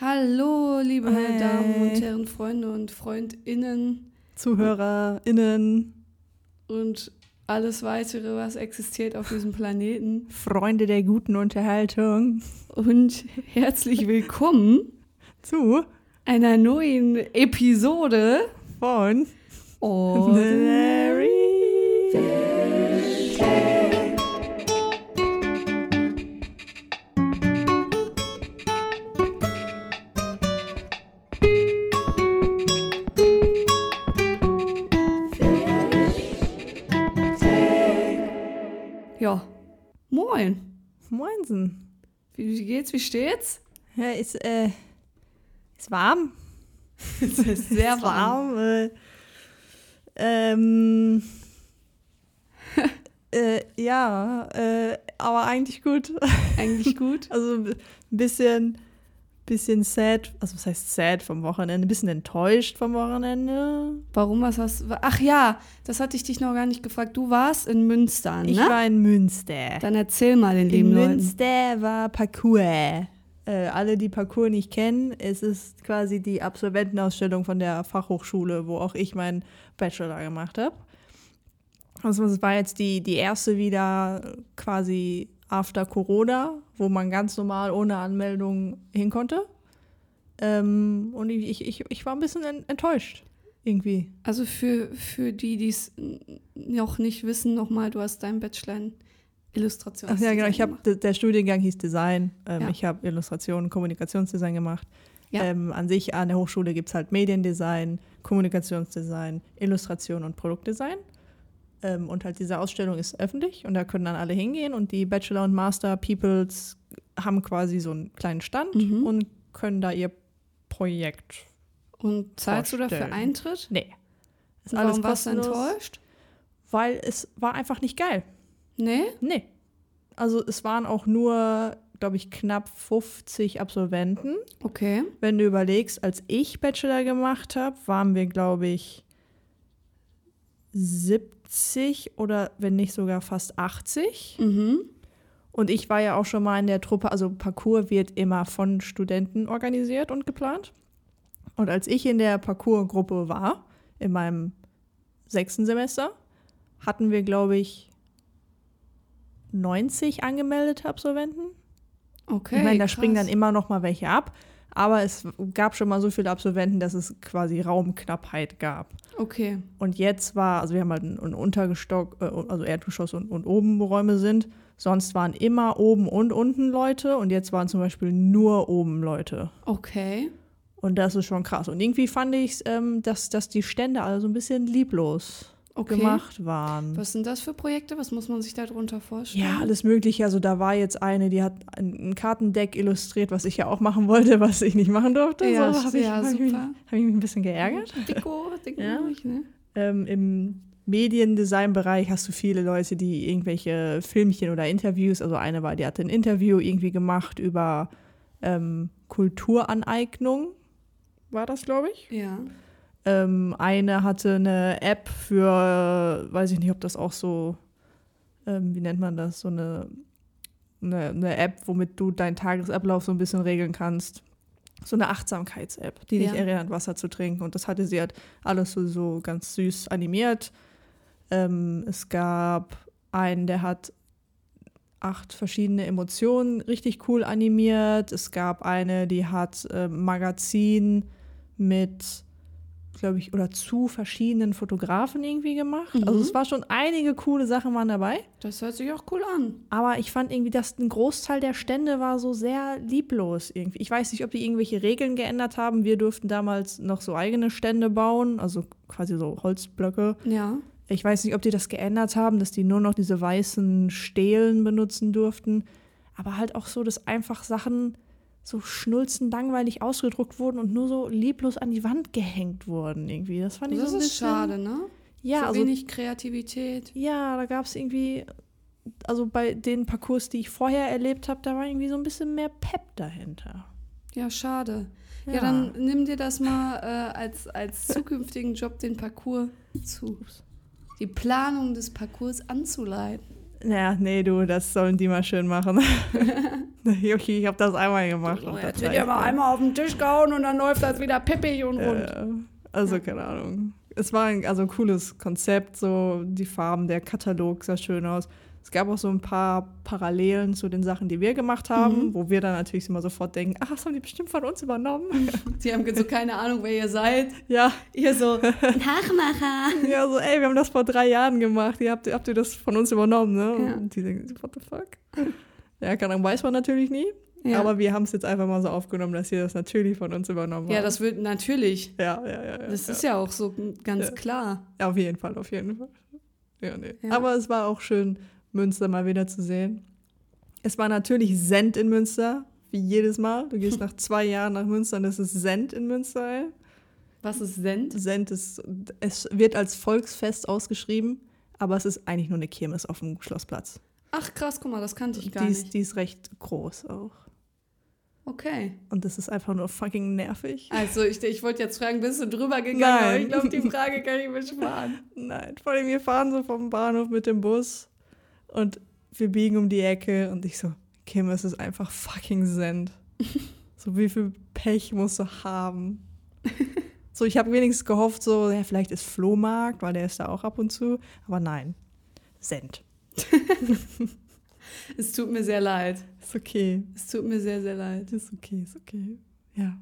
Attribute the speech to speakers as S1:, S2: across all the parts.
S1: Hallo, liebe
S2: Hey.
S1: Damen und Herren, Freunde und FreundInnen
S2: ZuhörerInnen,
S1: und alles weitere, was existiert auf diesem Planeten.
S2: Freunde der guten Unterhaltung
S1: Und herzlich willkommen
S2: zu
S1: einer neuen Episode
S2: von
S1: Ordinary. Ja,
S2: Moinsen.
S1: Wie, geht's? Wie steht's?
S2: Ja, ist, äh, ist warm.
S1: Ist sehr
S2: Ist
S1: warm.
S2: Äh, ähm, äh, ja, äh, aber eigentlich gut.
S1: Eigentlich gut.
S2: Also ein bisschen, bisschen sad, also was heißt sad vom Wochenende, ein bisschen enttäuscht vom Wochenende.
S1: Warum, was hast du? Ach ja, das hatte ich dich noch gar nicht gefragt. Du warst in Münster, ne?
S2: Ich war in Münster.
S1: Dann erzähl mal den lieben
S2: In
S1: Leuten.
S2: Münster war Parcours. Äh, alle, die Parcours nicht kennen, es ist quasi die Absolventenausstellung von der Fachhochschule, wo auch ich meinen Bachelor gemacht habe. Also es war jetzt die, die erste wieder quasi after Corona, wo man ganz normal ohne Anmeldung hin konnte. Ähm, und ich, ich, ich, war ein bisschen en- enttäuscht, irgendwie.
S1: Also für, für die, die es noch nicht wissen, nochmal, du hast deinen Bachelor in Illustration.
S2: Ach ja, genau. Ich habe der Studiengang hieß Design. Ähm,
S1: Ja.
S2: Ich habe Illustration, Kommunikationsdesign gemacht.
S1: Ja.
S2: Ähm, an sich an der Hochschule gibt es halt Mediendesign, Kommunikationsdesign, Illustration und Produktdesign. Ähm, und halt diese Ausstellung ist öffentlich und da können dann alle hingehen und die Bachelor und Master Peoples haben quasi so einen kleinen Stand
S1: Mhm.
S2: und können da ihr Projekt.
S1: Und zahlst du dafür
S2: vorstellen.
S1: Eintritt?
S2: Nee. Ist
S1: Und
S2: alles
S1: warum warst du enttäuscht?
S2: Weil es war einfach nicht geil.
S1: Nee?
S2: Nee. Also es waren auch nur, glaube ich, knapp 50 Absolventen.
S1: Okay.
S2: Wenn du überlegst, als ich Bachelor gemacht habe, waren wir, glaube ich, 70 oder wenn nicht sogar fast 80.
S1: Mhm.
S2: Und ich war ja auch schon mal in der Truppe, also Parcours wird immer von Studenten organisiert und geplant. Und als ich in der Parcours-Gruppe war, in meinem sechsten Semester, hatten wir, glaube ich, 90 angemeldete Absolventen.
S1: Okay.
S2: ich meine, da
S1: krass.
S2: springen dann immer noch mal welche ab. Aber es gab schon mal so viele Absolventen, dass es quasi Raumknappheit gab.
S1: Okay.
S2: Und jetzt war, also wir haben halt ein, Untergestock, äh, also Erdgeschoss und, und oben Räume sind. Sonst waren immer oben und unten Leute und jetzt waren zum Beispiel nur oben Leute.
S1: Okay.
S2: Und das ist schon krass. Und irgendwie fand ich, ähm, dass, dass die Stände alle so ein bisschen lieblos
S1: Okay.
S2: gemacht waren.
S1: Was sind das für Projekte? Was muss man sich darunter vorstellen?
S2: Ja, alles Mögliche. Also da war jetzt eine, die hat ein, Kartendeck illustriert, was ich ja auch machen wollte, was ich nicht machen durfte.
S1: Ja,
S2: so habe ich,
S1: ja,
S2: hab ich, mich- hab ich mich ein bisschen geärgert.
S1: Dicko, Dicko,
S2: Ja.
S1: ne?
S2: Ähm, Im Mediendesign-Bereich hast du viele Leute, die irgendwelche Filmchen oder Interviews, also eine war, die hatte ein Interview irgendwie gemacht über ähm, Kulturaneignung, war das, glaube ich.
S1: Ja.
S2: Ähm, eine hatte eine App für, weiß ich nicht, ob das auch so, ähm, wie nennt man das, so eine, eine, eine App, womit du deinen Tagesablauf so ein bisschen regeln kannst. So eine Achtsamkeits-App, die dich
S1: Ja.
S2: erinnert, Wasser zu trinken. Und das hatte sie halt alles so, so ganz süß animiert. Ähm, es gab einen, der hat acht verschiedene Emotionen richtig cool animiert. Es gab eine, die hat äh, Magazin mit, glaube ich, oder zu verschiedenen Fotografen irgendwie gemacht.
S1: Mhm.
S2: Also es war schon einige coole Sachen waren dabei.
S1: Das hört sich auch cool an.
S2: Aber ich fand irgendwie, dass ein Großteil der Stände war so sehr lieblos irgendwie. Ich weiß nicht, ob die irgendwelche Regeln geändert haben. Wir durften damals noch so eigene Stände bauen, also quasi so Holzblöcke.
S1: Ja.
S2: Ich weiß nicht, ob die das geändert haben, dass die nur noch diese weißen Stelen benutzen durften. Aber halt auch so, dass einfach Sachen so schnulzen langweilig ausgedruckt wurden und nur so lieblos an die Wand gehängt wurden irgendwie. Das fand ich
S1: Das
S2: so ein
S1: ist
S2: bisschen,
S1: schade, ne?
S2: Ja,
S1: so
S2: also
S1: wenig Kreativität.
S2: ja, da gab es irgendwie, also bei den Parcours, die ich vorher erlebt habe, da war irgendwie so ein bisschen mehr Pep dahinter.
S1: Ja, schade. Ja, dann nimm dir das mal äh, als, als zukünftigen Job, den Parcours zu. Die Planung des Parcours anzuleiten.
S2: Naja, nee, du, das sollen die mal schön machen. okay, ich habe das einmal gemacht. Das
S1: jetzt wird ja mal einmal auf den Tisch gehauen und dann läuft das wieder pippig und rund.
S2: Äh, also, keine Ahnung. Es war ein, also ein cooles Konzept, so die Farben, der Katalog sah schön aus. Es gab auch so ein paar Parallelen zu den Sachen, die wir gemacht haben,
S1: Mhm.
S2: wo wir dann natürlich immer sofort denken, ach, das haben die bestimmt von uns übernommen.
S1: Sie haben so keine Ahnung, wer ihr seid.
S2: ja,
S1: Ihr so, Nachmacher.
S2: ja, so, ey, wir haben das vor drei Jahren gemacht, ihr habt, habt ihr das von uns übernommen, ne?
S1: Ja.
S2: Und die denken, so, what the fuck? Ja, keine Ahnung, weiß man natürlich nie,
S1: Ja.
S2: aber wir haben es jetzt einfach mal so aufgenommen, dass ihr das natürlich von uns übernommen
S1: ja,
S2: habt.
S1: das wird natürlich.
S2: ja, ja, ja, ja.
S1: Das
S2: ja.
S1: ist ja auch so ganz
S2: Ja.
S1: klar.
S2: Ja, Auf jeden Fall, auf jeden Fall. Ja, nee.
S1: Ja.
S2: Aber es war auch schön, Münster mal wieder zu sehen. Es war natürlich Send in Münster, wie jedes Mal. Du gehst nach zwei Jahren nach Münster und es ist Send in Münster. Ey.
S1: Was ist Send?
S2: Send ist, es wird als Volksfest ausgeschrieben, aber es ist eigentlich nur eine Kirmes auf dem Schlossplatz.
S1: Ach krass, guck mal, das kannte ich gar
S2: Die
S1: nicht.
S2: ist, die ist recht groß auch.
S1: Okay.
S2: Und das ist einfach nur fucking nervig.
S1: Also ich, ich wollte jetzt fragen, bist du drüber gegangen?
S2: Nein.
S1: Aber ich glaube, die Frage kann ich mir sparen.
S2: Nein, vor allem wir fahren so vom Bahnhof mit dem Bus und wir biegen um die Ecke und ich so, Kim, es ist einfach fucking Send. so wie viel Pech musst du haben? so, ich habe wenigstens gehofft, so, ja, vielleicht ist Flohmarkt, weil der ist da auch ab und zu. Aber nein, Send.
S1: Es tut mir sehr leid.
S2: Ist okay,
S1: Es tut mir sehr, sehr leid.
S2: ist okay, ist okay. Ja,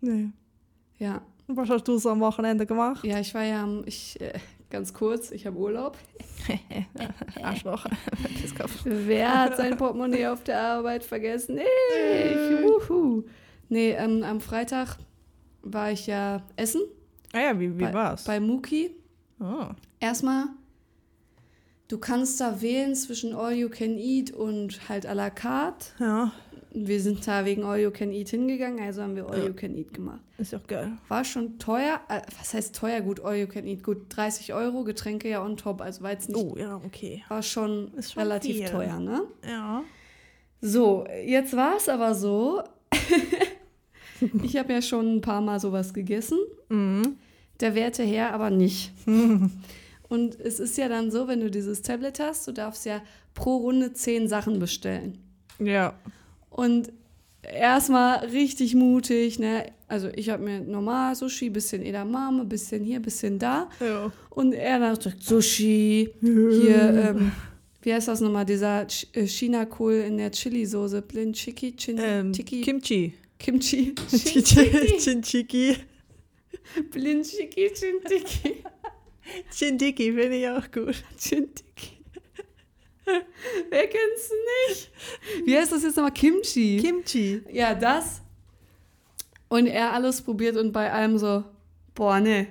S2: nee.
S1: Ja.
S2: Was hast du so am Wochenende gemacht?
S1: Ja, ich war ja am, ich, äh, ganz kurz, ich habe Urlaub.
S2: Arschloch.
S1: Wer hat sein Portemonnaie auf der Arbeit vergessen? Ich. Wuhu. Nee, ähm, am Freitag war ich ja essen
S2: Ah ja, wie, wie
S1: bei,
S2: war's?
S1: bei Muki.
S2: oh.
S1: Erstmal, du kannst da wählen zwischen All You Can Eat und halt à la carte.
S2: Ja,
S1: Wir sind da wegen All You Can Eat hingegangen, also haben wir All
S2: Ja.
S1: You Can Eat gemacht.
S2: ist doch geil.
S1: War schon teuer, äh, was heißt teuer? Gut, All You Can Eat, gut, 30 Euro, Getränke ja on top, also war jetzt nicht,
S2: Oh, ja, okay.
S1: war schon,
S2: schon
S1: relativ
S2: viel.
S1: teuer, ne?
S2: Ja.
S1: So, jetzt war es aber so, ich habe ja schon ein paar Mal sowas gegessen,
S2: Mhm.
S1: der werte Herr aber nicht. Und es ist ja dann so, wenn du dieses Tablet hast, du darfst ja pro Runde zehn Sachen bestellen.
S2: Ja.
S1: Und erstmal richtig mutig, ne? Also ich habe mir normal Sushi, bisschen Edamame, bisschen hier, bisschen da.
S2: Ja.
S1: Und er dann sagt, Sushi, hier, ähm, wie heißt das nochmal, dieser Ch äh, China-Kohl in der Chili-Soße, Blin Chiki, Chin,
S2: ähm,
S1: Tiki,
S2: Kimchi.
S1: Kimchi,
S2: Chinchiki.
S1: Blin Chiki, Chin Tiki,
S2: Chindiki finde ich auch gut.
S1: Chin Tiki. Wer kennt's nicht? Wie heißt das jetzt nochmal? Kimchi.
S2: Kimchi.
S1: Ja, das. Und er alles probiert und bei allem so, boah, ne.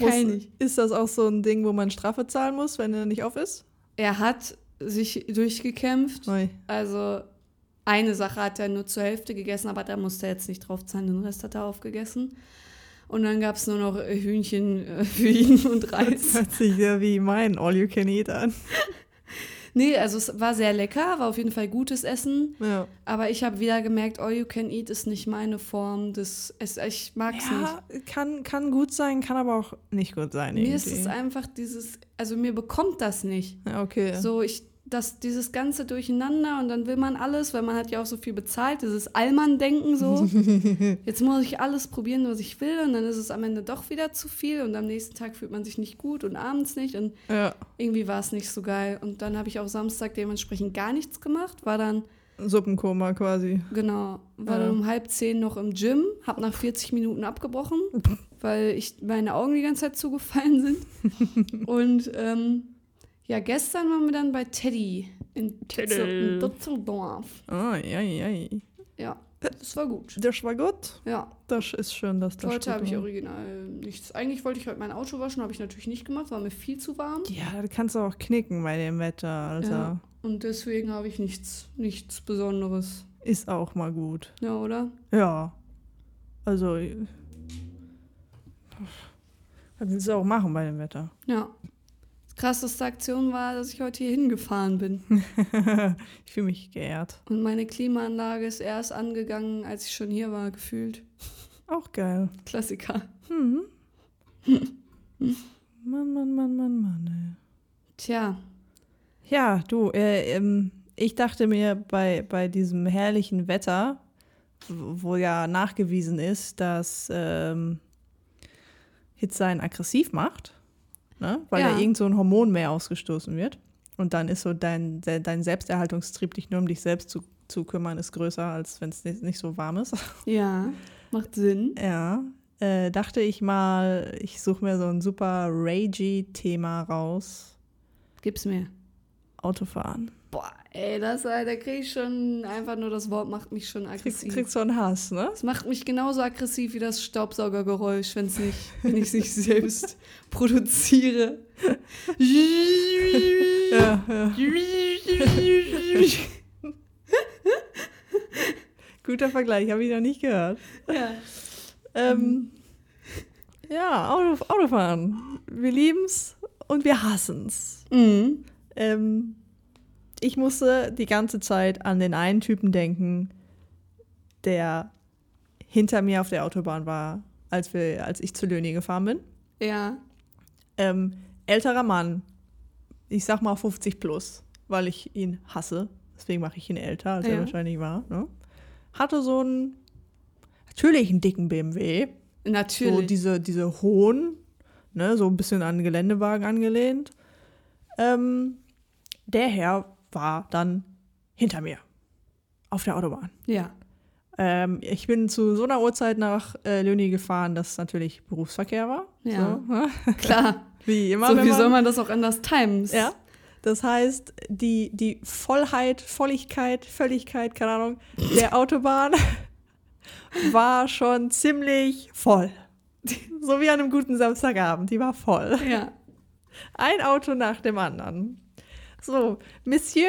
S1: Ich nicht.
S2: Ist das auch so ein Ding, wo man Strafe zahlen muss, wenn er nicht auf ist?
S1: Er hat sich durchgekämpft.
S2: Ui.
S1: Also eine Sache hat er nur zur Hälfte gegessen, aber da musste er jetzt nicht drauf zahlen, den Rest hat er aufgegessen. Und dann gab es nur noch äh, Hühnchen äh, für ihn und
S2: Das
S1: Reis.
S2: hört sich ja wie mein All You Can Eat an.
S1: Nee, also es war sehr lecker, war auf jeden Fall gutes Essen.
S2: Ja.
S1: Aber ich habe wieder gemerkt, All You Can Eat ist nicht meine Form des es, Ich mag es nicht.
S2: Ja, kann, kann gut sein, kann aber auch nicht gut sein.
S1: Mir ist
S2: irgendwie.
S1: es einfach dieses, also mir bekommt das nicht.
S2: Ja, okay.
S1: So, ich, das, dieses ganze Durcheinander und dann will man alles, weil man hat ja auch so viel bezahlt, dieses Allmann-Denken so. Jetzt muss ich alles probieren, was ich will und dann ist es am Ende doch wieder zu viel und am nächsten Tag fühlt man sich nicht gut und abends nicht und
S2: Ja.
S1: irgendwie war es nicht so geil. Und dann habe ich auch Samstag dementsprechend gar nichts gemacht, war dann,
S2: Suppenkoma quasi.
S1: genau, war
S2: Ja.
S1: dann um halb zehn noch im Gym, habe nach 40 Minuten abgebrochen, weil ich meine Augen die ganze Zeit zugefallen sind. und ähm, ja, gestern waren wir dann bei Teddy in
S2: Teddy.
S1: Düsseldorf.
S2: Oh, ja, ja.
S1: Ja, das war gut.
S2: Das war gut.
S1: Ja,
S2: Das ist schön, dass das
S1: heute habe ich original nichts. Eigentlich wollte ich heute mein Auto waschen, habe ich natürlich nicht gemacht, war mir viel zu warm.
S2: Ja, du kannst auch knicken bei dem Wetter, also
S1: Ja. Und deswegen habe ich nichts, nichts Besonderes.
S2: ist auch mal gut.
S1: Ja, oder?
S2: Ja. Also, was willst du auch machen bei dem Wetter?
S1: Ja. Krasseste Aktion war, dass ich heute hier hingefahren bin.
S2: ich fühle mich geehrt.
S1: Und meine Klimaanlage ist erst angegangen, als ich schon hier war, gefühlt.
S2: Auch geil.
S1: Klassiker.
S2: Hm. Mann, Mann, Mann, Mann, Mann.
S1: Tja,
S2: Ja, du, äh, ähm, ich dachte mir bei, bei diesem herrlichen Wetter, wo wo ja nachgewiesen ist, dass ähm, Hitze einen aggressiv macht, ne? weil
S1: Ja.
S2: da irgend so ein Hormon mehr ausgestoßen wird. Und dann ist so dein, de- dein Selbsterhaltungstrieb, dich nur um dich selbst zu, zu kümmern, ist größer, als wenn es nicht, nicht so warm ist.
S1: Ja, macht Sinn.
S2: Ja, äh, dachte ich mal, ich suche mir so ein super ragey-Thema raus.
S1: Gib's mir.
S2: Autofahren.
S1: Boah, ey, das, äh, da krieg ich schon, einfach nur das Wort macht mich schon aggressiv.
S2: kriegst so einen Hass, ne?
S1: Es macht mich genauso aggressiv wie das Staubsaugergeräusch, wenn's nicht, wenn ich es nicht selbst produziere.
S2: Ja, ja. Guter Vergleich, habe ich noch nicht gehört.
S1: ja.
S2: Ähm, ja, Auto, Autofahren. Wir lieben's und wir hassen's.
S1: Mhm.
S2: Ähm, ich musste die ganze Zeit an den einen Typen denken, der hinter mir auf der Autobahn war, als, wir, als ich zu Löni gefahren bin.
S1: Ja.
S2: Ähm, älterer Mann, ich sag mal 50 plus, weil ich ihn hasse. Deswegen mache ich ihn älter, als er
S1: Ja.
S2: wahrscheinlich war. Ne? Hatte so einen, natürlich einen dicken BMW.
S1: Natürlich.
S2: So diese, diese hohen, ne, so ein bisschen an den Geländewagen angelehnt. Ähm, der Herr war dann hinter mir auf der Autobahn.
S1: ja.
S2: Ähm, ich bin zu so einer Uhrzeit nach äh, Löni gefahren, dass natürlich Berufsverkehr war.
S1: Ja.
S2: So, ne?
S1: Klar.
S2: Wie immer.
S1: so wie
S2: man-
S1: soll man das auch anders times?
S2: Ja. Das heißt, die, die Vollheit, Volligkeit, Völligkeit, keine Ahnung, der Autobahn war schon ziemlich voll. So wie an einem guten Samstagabend, die war voll.
S1: Ja.
S2: Ein Auto nach dem anderen. So, Monsieur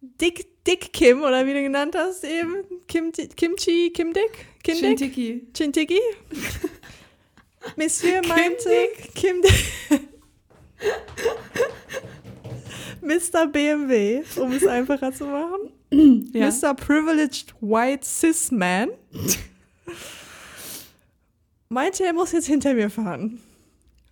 S2: Dick, Dick Kim, oder wie du genannt hast eben, Kim, Kimchi, Kim Dick, Kim Dick,
S1: Shintiki.
S2: Chintiki. Monsieur meinte, Kim Dick. Mr. BMW, um es einfacher zu machen.
S1: Ja.
S2: Mr. Privileged White Cis Man meinte, er muss jetzt hinter mir fahren.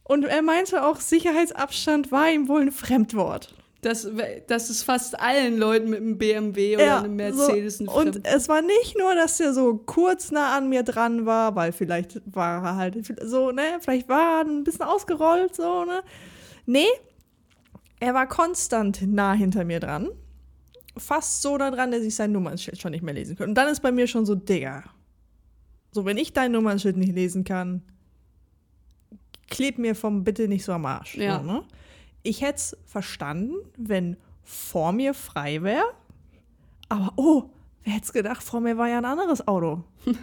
S2: Und er meinte auch, Sicherheitsabstand war ihm wohl ein Fremdwort.
S1: Das, das ist fast allen Leuten mit einem BMW oder einem Mercedes
S2: so.
S1: ein
S2: Und
S1: Fremd-
S2: es war nicht nur, dass er so kurz nah an mir dran war, weil vielleicht war er halt so, ne, vielleicht war er ein bisschen ausgerollt, so, ne. Nee, er war konstant nah hinter mir dran. Fast so da dran, dass ich sein Nummernschild schon nicht mehr lesen konnte. Und dann ist bei mir schon so, Digga. So, wenn ich dein Nummernschild nicht lesen kann, kleb mir vom bitte nicht so am Arsch.
S1: Ja.
S2: So, ne? Ich hätte es verstanden, wenn vor mir frei wäre. Aber oh, wer hätte es gedacht, vor mir war ja ein anderes Auto.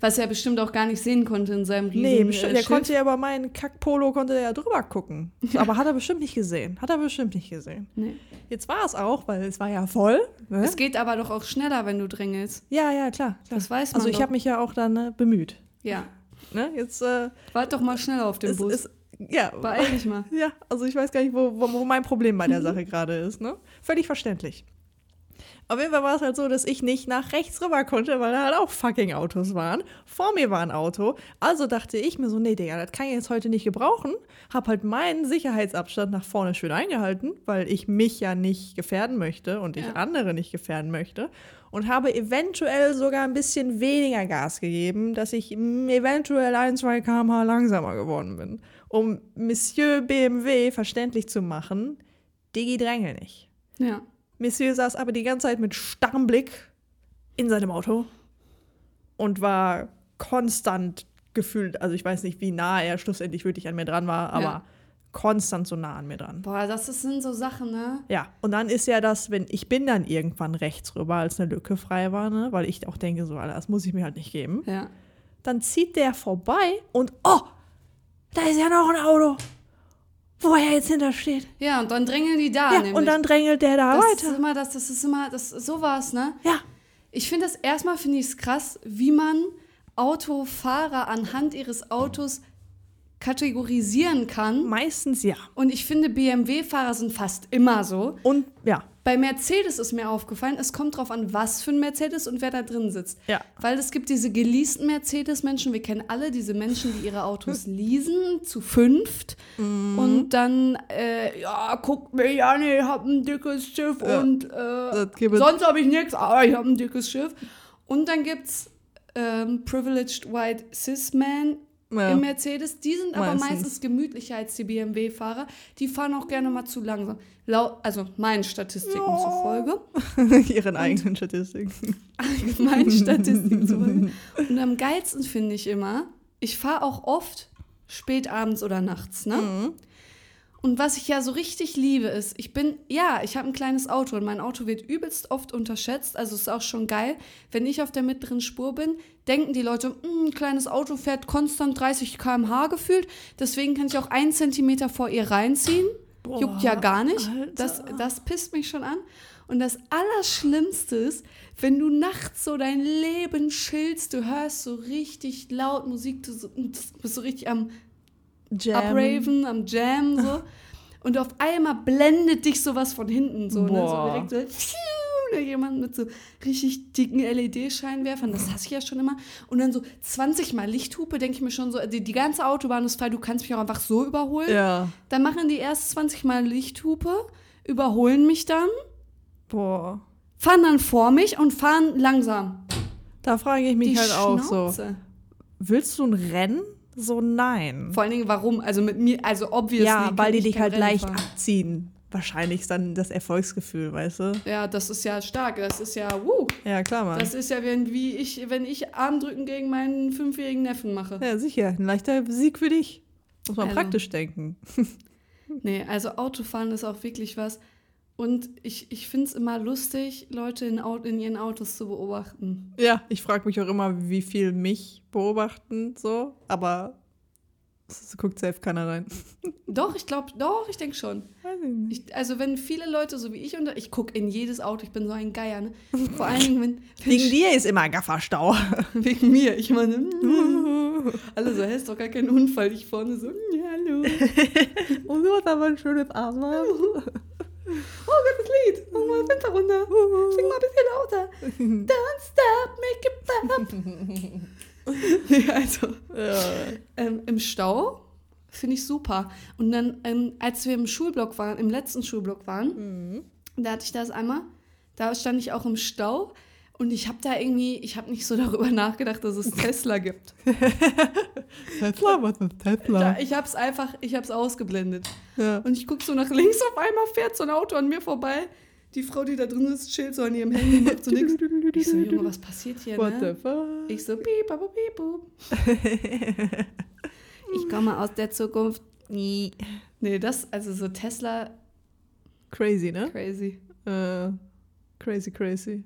S1: Was er bestimmt auch gar nicht sehen konnte in seinem riesen
S2: Nee,
S1: äh,
S2: bestimmt, der
S1: Schiff.
S2: konnte ja über meinen Kack-Polo konnte der ja drüber gucken. Aber hat er bestimmt nicht gesehen. Hat er bestimmt nicht gesehen.
S1: Nee.
S2: Jetzt war es auch, weil es war ja voll. Ne?
S1: Es geht aber doch auch schneller, wenn du drängelst.
S2: Ja, ja, klar. klar.
S1: Das weiß man
S2: Also ich habe mich ja auch dann ne, bemüht.
S1: Ja.
S2: Ne? Jetzt äh,
S1: Wart doch mal schneller auf den
S2: ist,
S1: Bus.
S2: ist, ja,
S1: Beeil dich mal.
S2: ja, also ich weiß gar nicht, wo, wo, wo mein Problem bei der Sache gerade ist. Ne? Völlig verständlich. Auf jeden Fall war es halt so, dass ich nicht nach rechts rüber konnte, weil da halt auch fucking Autos waren. Vor mir war ein Auto. Also dachte ich mir so, nee, Digga, das kann ich jetzt heute nicht gebrauchen. Hab halt meinen Sicherheitsabstand nach vorne schön eingehalten, weil ich mich ja nicht gefährden möchte und ich
S1: Ja.
S2: andere nicht gefährden möchte. Und habe eventuell sogar ein bisschen weniger Gas gegeben, dass ich eventuell ein, zwei km/h langsamer geworden bin. Um Monsieur BMW verständlich zu machen, Digi drängel nicht.
S1: Ja.
S2: Monsieur saß aber die ganze Zeit mit starrem Blick in seinem Auto und war konstant gefühlt, also ich weiß nicht, wie nah er schlussendlich wirklich an mir dran war, aber
S1: Ja.
S2: konstant so nah an mir dran.
S1: Boah, das sind so Sachen, ne?
S2: Ja, und dann ist ja das, wenn ich bin dann irgendwann rechts rüber, als eine Lücke frei war, ne, weil ich auch denke, so, Alter, das muss ich mir halt nicht geben.
S1: Ja.
S2: Dann zieht der vorbei und oh, da ist ja noch ein Auto, wo er jetzt hintersteht.
S1: Ja, und dann drängeln die da
S2: Ja,
S1: nämlich.
S2: und dann drängelt der da
S1: das ist
S2: weiter.
S1: immer das, das ist immer, das ist sowas, ne?
S2: Ja,
S1: Ich finde das erstmal finde ich es krass, wie man Autofahrer anhand ihres Autos kategorisieren kann.
S2: meistens ja.
S1: Und ich finde, BMW-Fahrer sind fast immer so.
S2: Und ja,
S1: Bei Mercedes ist mir aufgefallen, es kommt drauf an, was für ein Mercedes und wer da drin sitzt.
S2: Ja.
S1: Weil es gibt diese geleasten Mercedes-Menschen, wir kennen alle diese Menschen, die ihre Autos leasen, zu fünft.
S2: Mhm.
S1: Und dann, äh, ja, guckt mich an, ich hab ein dickes Schiff
S2: Ja.
S1: und äh, sonst habe ich nichts, aber ich habe ein dickes Schiff. Und dann gibt's ähm, Privileged White Cis-Man
S2: Ja.
S1: im Mercedes. Die sind aber
S2: Meistens.
S1: meistens gemütlicher als die BMW-Fahrer. Die fahren auch gerne mal zu langsam. Lau also meinen Statistiken
S2: Ja.
S1: zufolge.
S2: Ihren eigenen Statistiken.
S1: Allgemeinen Statistiken zufolge. Und am geilsten finde ich immer, ich fahre auch oft spät abends oder nachts, ne?
S2: Mhm.
S1: Und was ich ja so richtig liebe ist, ich bin, ja, ich habe ein kleines Auto und mein Auto wird übelst oft unterschätzt. Also ist auch schon geil. Wenn ich auf der mittleren Spur bin, denken die Leute, "Mm, ein kleines Auto fährt konstant 30 km/h gefühlt. Deswegen kann ich auch einen Zentimeter vor ihr reinziehen.
S2: Boah,
S1: Juckt ja gar nicht.
S2: Alter.
S1: Das, das pisst mich schon an. Und das Allerschlimmste ist, wenn du nachts so dein Leben chillst, du hörst so richtig laut Musik, du bist so richtig am
S2: Jam.
S1: abraven, am Jam so. Und auf einmal blendet dich sowas von hinten so, ne? so
S2: Boah.
S1: direkt so. pfiuh, Jemand mit so richtig dicken LED-Scheinwerfern, das hasse ich ja schon immer. Und dann so 20 Mal Lichthupe, denke ich mir schon so, die, die ganze Autobahn ist frei, du kannst mich auch einfach so überholen.
S2: Ja.
S1: Dann machen die erst 20 Mal Lichthupe, überholen mich dann,
S2: Boah.
S1: fahren dann vor mich und fahren langsam.
S2: Da frage ich mich
S1: die
S2: halt auch so.
S1: Schnauze.
S2: Willst du ein Rennen? So nein.
S1: Vor allen Dingen, warum? Also mit mir, also obviously.
S2: ja, weil die
S1: ich
S2: dich halt
S1: Rennen
S2: leicht
S1: fahren.
S2: abziehen. Wahrscheinlich ist dann das Erfolgsgefühl, weißt du?
S1: Ja, das ist ja stark. Das ist ja, wuh.
S2: Ja, klar, Mann.
S1: Das ist ja, wenn, wie ich, wenn ich Armdrücken gegen meinen fünfjährigen Neffen mache.
S2: ja, sicher. Ein leichter Sieg für dich. Muss man
S1: Also.
S2: praktisch denken.
S1: Nee, also Autofahren ist auch wirklich was. Und ich, ich finde es immer lustig, Leute in, in ihren Autos zu beobachten.
S2: Ja, ich frage mich auch immer, wie viel mich beobachten, so. Aber es guckt safe keiner rein.
S1: Doch, ich glaube, doch, ich denke schon.
S2: Ich
S1: also wenn viele Leute so wie ich unter, ich gucke in jedes Auto, ich bin so ein Geier, ne? Vor allen Dingen, wenn, wenn
S2: Wegen dir ist immer Gafferstau.
S1: wegen mir, ich meine, alle so, hey, ist doch gar kein Unfall, ich vorne so, ja, hallo.
S2: Und du hast aber ein schönes Arm.
S1: Oh Gott, das Lied, mach mal das Fenster runter, sing mal ein bisschen lauter. Don't stop, make it pop. ja, also,
S2: ja.
S1: ähm, im Stau finde ich super. Und dann, ähm, als wir im Schulblock waren, im letzten Schulblock waren, da hatte ich das einmal, da stand ich auch im Stau und ich habe da irgendwie, ich habe nicht so darüber nachgedacht, dass es Tesla gibt.
S2: Tesla, was ist
S1: Da,
S2: Tesla?
S1: ich habe es einfach, ich habe es ausgeblendet.
S2: Ja.
S1: Und ich gucke so nach links, auf einmal fährt so ein Auto an mir vorbei. Die Frau, die da drin ist, chillt so an ihrem Handy, macht so nichts. Ich so, Junge, was passiert hier,
S2: What the
S1: ne?
S2: fuck?
S1: Ich so, piep, piep, bup. Ich komme aus der Zukunft. Nee, das, also so Tesla,
S2: Crazy, ne?
S1: crazy.
S2: Äh, crazy, crazy.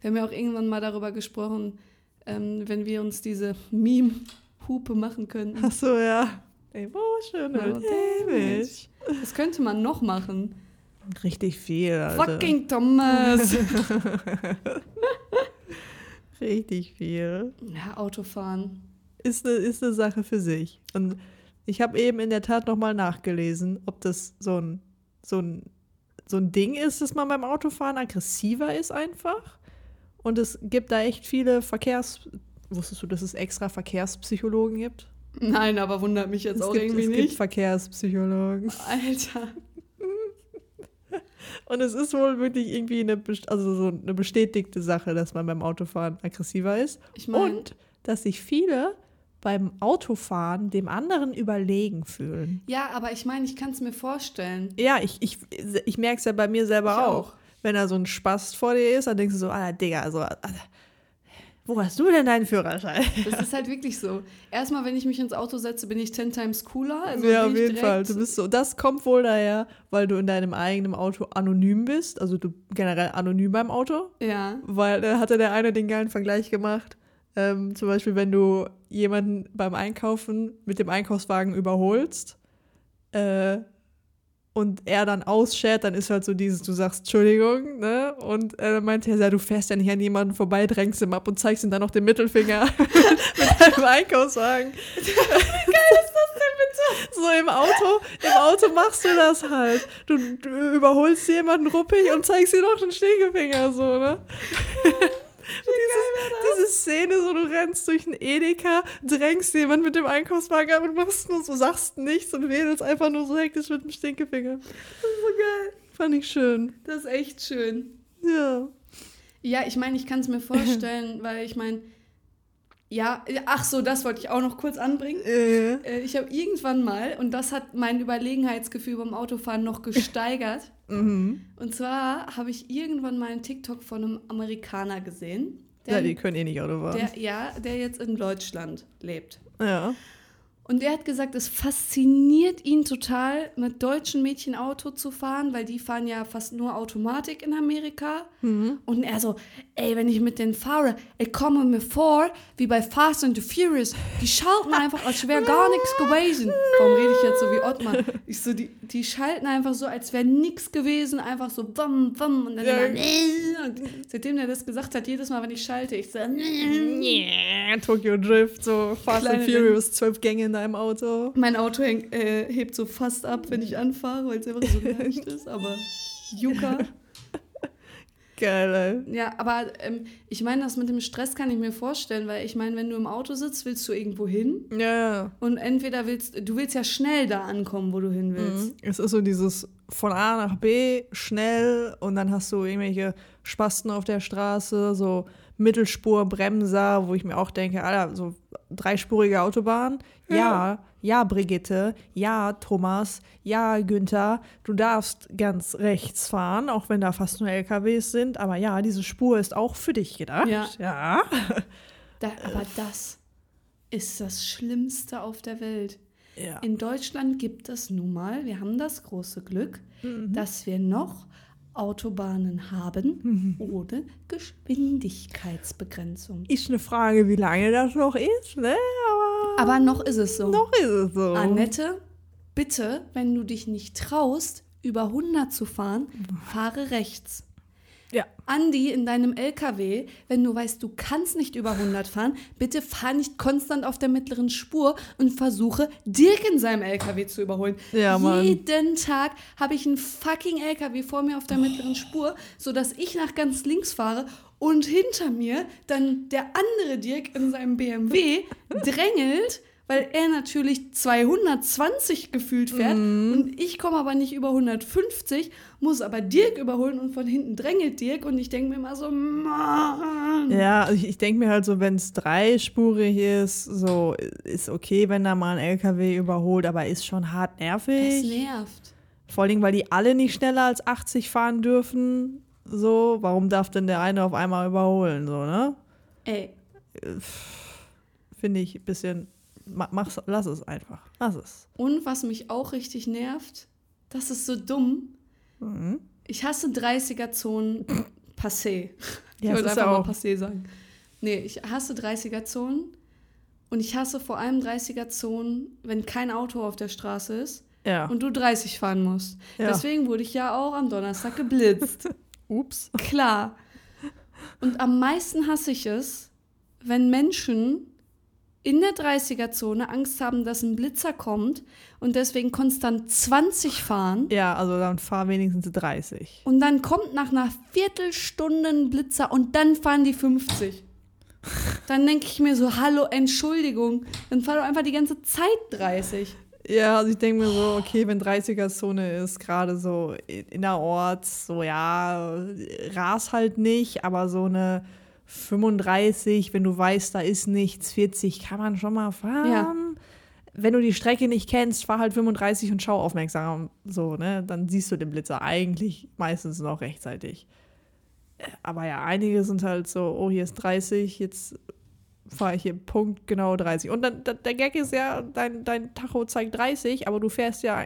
S1: Wir haben ja auch irgendwann mal darüber gesprochen, ähm, wenn wir uns diese Meme-Hupe machen könnten.
S2: Ach so, ja. Emotional damage.
S1: Das könnte man noch machen.
S2: Richtig viel, Alter.
S1: Fucking Thomas.
S2: Richtig viel.
S1: ja, Autofahren.
S2: Ist eine, ist eine Sache für sich. Und ich habe eben in der Tat nochmal nachgelesen, ob das so ein, so, ein, so ein Ding ist, dass man beim Autofahren aggressiver ist einfach. Und es gibt da echt viele Verkehrs... Wusstest du, dass es extra Verkehrspsychologen gibt?
S1: Nein, aber wundert mich jetzt
S2: es
S1: auch
S2: gibt,
S1: irgendwie
S2: es gibt
S1: nicht.
S2: Verkehrspsychologen.
S1: Alter.
S2: Und es ist wohl wirklich irgendwie eine, also so eine bestätigte Sache, dass man beim Autofahren aggressiver ist.
S1: Ich meine,
S2: Und dass sich viele beim Autofahren dem anderen überlegen fühlen.
S1: ja, aber ich meine, ich kann es mir vorstellen.
S2: Ja, ich, ich, ich merke es ja bei mir selber
S1: Ich
S2: auch.
S1: auch.
S2: Wenn da so ein Spast vor dir ist, dann denkst du so, Alter, Digga, also, Alter, wo hast du denn deinen Führerschein?
S1: Das ist halt wirklich so. Erstmal, wenn ich mich ins Auto setze, bin ich ten times cooler. Also
S2: ja, auf jeden Fall. Du bist so. Das kommt wohl daher, weil du in deinem eigenen Auto anonym bist. Also du generell anonym beim Auto.
S1: Ja.
S2: Weil da hatte der eine den geilen Vergleich gemacht. Ähm, zum Beispiel, wenn du jemanden beim Einkaufen mit dem Einkaufswagen überholst äh, und er dann ausschert, dann ist halt so dieses, du sagst Entschuldigung, ne? Und er meinte ja, du fährst ja nicht an jemanden vorbei, drängst ihm ab und zeigst ihm dann noch den Mittelfinger mit deinem Einkaufswagen.
S1: Was ist das denn bitte?
S2: So im Auto, im Auto machst du das halt. Du, du überholst jemanden ruppig und zeigst dir noch den Stinkefinger so, ne? Dieses, diese Szene, so du rennst durch einen Edeka, drängst jemand mit dem Einkaufswagen ab und machst nur so, sagst nichts und wedelst einfach nur so hektisch mit dem Stinkefinger.
S1: Das ist so geil.
S2: Fand ich schön.
S1: Das ist echt schön.
S2: Ja.
S1: Ja, ich meine, ich kann es mir vorstellen, weil ich meine, ja, ach so, das wollte ich auch noch kurz anbringen.
S2: Äh,
S1: Äh, Ich habe irgendwann mal, und das hat mein Überlegenheitsgefühl beim Autofahren noch gesteigert.
S2: mhm.
S1: Und zwar habe ich irgendwann mal einen TikTok von einem Amerikaner gesehen.
S2: Ja, die können eh nicht Auto fahren.
S1: der, ja, der jetzt in Deutschland lebt.
S2: ja.
S1: Und der hat gesagt, es fasziniert ihn total, mit deutschen Mädchen Auto zu fahren, weil die fahren ja fast nur Automatik in Amerika.
S2: Mhm.
S1: Und er so, ey, wenn ich mit denen fahre, ich komme mir vor, wie bei Fast and the Furious. Die schalten einfach, als wäre gar nichts gewesen. Warum rede ich jetzt so wie Ottmar? Ich so, die, die schalten einfach so, als wäre nichts gewesen, einfach so bum, bum. Und dann
S2: Ja.
S1: immer, "Nee." und seitdem der das gesagt hat, jedes Mal, wenn ich schalte, ich so, "Nee."
S2: Tokyo Drift, so Fast and
S1: Kleine
S2: Furious, zwölf Gänge in deinem Auto.
S1: Mein Auto äh, hebt so fast ab, wenn ich anfahre, weil es einfach so leicht ist, aber Yuka.
S2: Geil, ey.
S1: Ja, aber ähm, ich meine, das mit dem Stress kann ich mir vorstellen, weil ich meine, wenn du im Auto sitzt, willst du irgendwo hin
S2: Ja, ja.
S1: und entweder willst du willst ja schnell da ankommen, wo du hin willst.
S2: Mhm. Es ist so dieses von A nach B schnell und dann hast du irgendwelche Spasten auf der Straße, so Mittelspurbremser, wo ich mir auch denke, Alter, so dreispurige Autobahn. Ja, ja, Brigitte, ja, Thomas, ja, Günther, du darfst ganz rechts fahren, auch wenn da fast nur LKWs sind, aber ja, diese Spur ist auch für dich gedacht.
S1: Ja.
S2: ja.
S1: Da, aber das ist das Schlimmste auf der Welt.
S2: ja.
S1: In Deutschland gibt es nun mal, wir haben das große Glück,
S2: Mhm.
S1: dass wir noch Autobahnen haben ohne Geschwindigkeitsbegrenzung.
S2: Ist eine Frage, wie lange das noch ist, ne? Aber,
S1: Aber noch ist es so.
S2: noch ist es so.
S1: Annette, bitte, wenn du dich nicht traust, über 100 zu fahren, fahre rechts.
S2: Ja.
S1: Andi, in deinem LKW, wenn du weißt, du kannst nicht über 100 fahren, bitte fahr nicht konstant auf der mittleren Spur und versuche, Dirk in seinem LKW zu überholen.
S2: Ja, Mann.
S1: Jeden Tag habe ich einen fucking LKW vor mir auf der mittleren Spur, sodass ich nach ganz links fahre und hinter mir dann der andere Dirk in seinem BMW drängelt, weil er natürlich 220 gefühlt fährt
S2: Mhm.
S1: und ich komme aber nicht über 150, muss aber Dirk überholen und von hinten drängelt Dirk und ich denke mir immer so, Mann.
S2: Ja, ich, denke mir halt so, wenn es dreispurig ist, so ist okay, wenn da mal ein LKW überholt, aber ist schon hart
S1: Es
S2: nervig.
S1: nervt.
S2: Vor allem, weil die alle nicht schneller als 80 fahren dürfen. So, warum darf denn der eine auf einmal überholen? So, ne?
S1: Ey,
S2: Finde ich ein bisschen. Ma- Mach's, lass es einfach. Lass es.
S1: und was mich auch richtig nervt, das ist so dumm.
S2: Mhm.
S1: Ich hasse 30er-Zonen passé. Ich
S2: Ja, das ist
S1: einfach
S2: ja
S1: mal
S2: auch.
S1: passé sagen. Nee, ich hasse 30er-Zonen und ich hasse vor allem 30er-Zonen, wenn kein Auto auf der Straße ist
S2: Ja.
S1: und du 30 fahren musst.
S2: Ja.
S1: Deswegen wurde ich ja auch am Donnerstag geblitzt.
S2: Ups.
S1: Klar. Und am meisten hasse ich es, wenn Menschen in der 30er-Zone Angst haben, dass ein Blitzer kommt und deswegen konstant 20 fahren.
S2: Ja, also dann fahr wenigstens 30.
S1: Und dann kommt nach einer Viertelstunde ein Blitzer und dann fahren die 50. Dann denke ich mir so, hallo, Entschuldigung, dann fahr doch einfach die ganze Zeit 30.
S2: Ja, also ich denke mir so, okay, wenn 30er-Zone ist, gerade so in- innerorts, so ja, ras halt nicht, aber so eine 35, wenn du weißt, da ist nichts, 40 kann man schon mal fahren.
S1: Ja.
S2: Wenn du die Strecke nicht kennst, fahr halt 35 und schau aufmerksam, so, ne, dann siehst du den Blitzer eigentlich meistens noch rechtzeitig. Aber ja, einige sind halt so, oh, hier ist 30, jetzt fahre ich hier Punkt genau 30. Und dann, da- der Gag ist ja, dein, dein Tacho zeigt 30, aber du fährst ja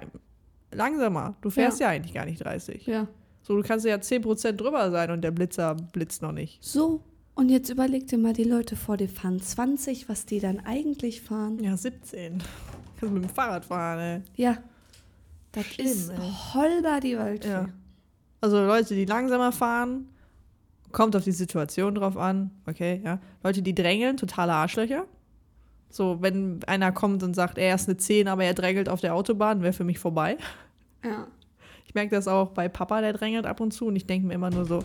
S2: langsamer. Du fährst ja, eigentlich gar nicht 30.
S1: Ja.
S2: So, du kannst ja 10% drüber sein und der Blitzer blitzt noch nicht.
S1: So, und jetzt überleg dir mal, die Leute vor dir fahren 20, was die dann eigentlich fahren.
S2: Ja, 17. Kannst mit dem Fahrrad fahren, ey.
S1: Ja. Das
S2: Schlimm,
S1: ist
S2: ey.
S1: holber die Welt.
S2: Ja. Also Leute, die langsamer fahren, kommt auf die Situation drauf an. Okay, ja. Leute, die drängeln, totale Arschlöcher. So, wenn einer kommt und sagt, er ist eine 10, aber er drängelt auf der Autobahn, wäre für mich vorbei.
S1: Ja.
S2: Ich merke das auch bei Papa, der drängelt ab und zu und ich denke mir immer nur so,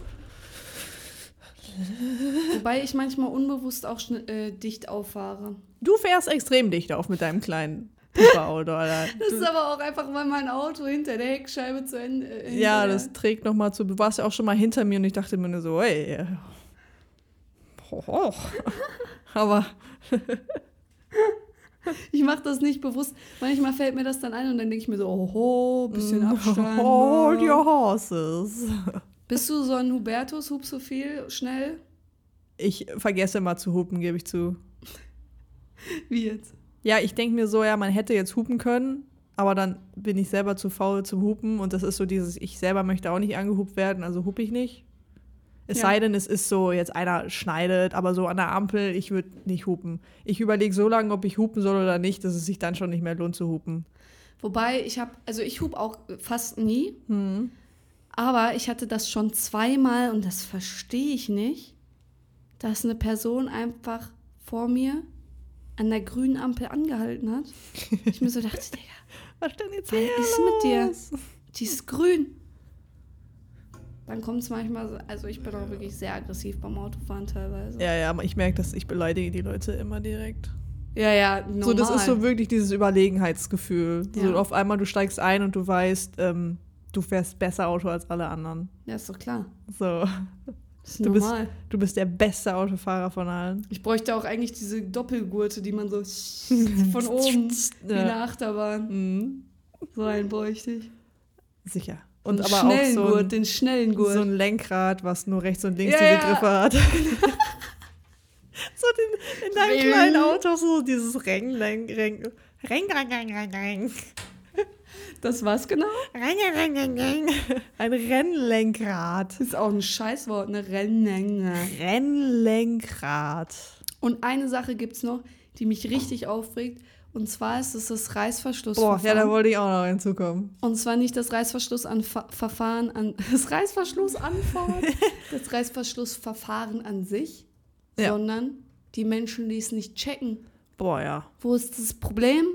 S1: Wobei ich manchmal unbewusst auch äh, dicht auffahre.
S2: du fährst extrem dicht auf mit deinem kleinen Papa-Auto, Alter.
S1: Das ist aber auch einfach, weil mein Auto hinter der Heckscheibe zu Ende. Äh,
S2: Ja, das trägt nochmal zu. Du warst ja auch schon mal hinter mir und ich dachte mir nur so, ey. Hoho. Aber
S1: Ich mache das nicht bewusst. Manchmal fällt mir das dann ein und dann denke ich mir so, oho, bisschen Abstand.
S2: Hold
S1: ne?
S2: your horses.
S1: Bist du so ein Hubertus, hupst so viel, schnell?
S2: Ich vergesse immer zu hupen, gebe ich zu.
S1: Wie jetzt?
S2: Ja, ich denke mir so, ja, man hätte jetzt hupen können, aber dann bin ich selber zu faul zum Hupen und das ist so dieses, ich selber möchte auch nicht angehupt werden, also hupe ich nicht. Es
S1: Ja.
S2: sei denn, es ist so, jetzt einer schneidet, aber so an der Ampel, ich würde nicht hupen. Ich überlege so lange, ob ich hupen soll oder nicht, dass es sich dann schon nicht mehr lohnt zu hupen.
S1: Wobei ich habe, also ich hub auch fast nie,
S2: Hm.
S1: Aber ich hatte das schon zweimal und das verstehe ich nicht, dass eine Person einfach vor mir an der grünen Ampel angehalten hat. Ich mir so dachte, Digga,
S2: Was ist denn jetzt
S1: Was ist mit dir?
S2: los?
S1: die ist grün. Dann kommt es manchmal so, also ich bin auch wirklich sehr aggressiv beim Autofahren teilweise.
S2: Ja, ja, aber ich merke, dass ich beleidige die Leute immer direkt.
S1: ja, ja normal.
S2: So, das ist so wirklich dieses Überlegenheitsgefühl. So,
S1: Ja.
S2: auf einmal, du steigst ein und du weißt, ähm, du fährst besser Auto als alle anderen.
S1: Ja, ist doch klar.
S2: So,
S1: ist
S2: Du bist-
S1: normal.
S2: du bist der beste Autofahrer von allen.
S1: Ich bräuchte auch eigentlich diese Doppelgurte, die man so von oben wie eine
S2: Ja.
S1: Achterbahn.
S2: Mhm.
S1: So einen bräuchte ich.
S2: Sicher.
S1: Und
S2: aber auch so
S1: Gurt,
S2: ein,
S1: den schnellen Gurt.
S2: so ein Lenkrad, was nur rechts und links
S1: Ja,
S2: diese
S1: ja.
S2: Griffe hat. so den, in deinem
S1: Ring.
S2: kleinen Auto so dieses Reng, Reng, Reng, Reng, Reng, Reng, Reng.
S1: Das war's genau?
S2: Ein Rennlenkrad.
S1: Ist auch ein Scheißwort, eine Rennlänge.
S2: Rennlenkrad.
S1: Und eine Sache gibt's noch, die mich richtig aufregt. Und zwar ist es das
S2: Boah,
S1: Reißverschlussverfahren.
S2: ja, da wollte ich auch noch hinzukommen.
S1: Und zwar nicht das Reißverschlussverfahren an das Reißverschlussanfahren, das Reißverschlussverfahren an sich,
S2: Ja.
S1: sondern die Menschen, die es nicht checken.
S2: Boah, ja.
S1: Wo ist das Problem?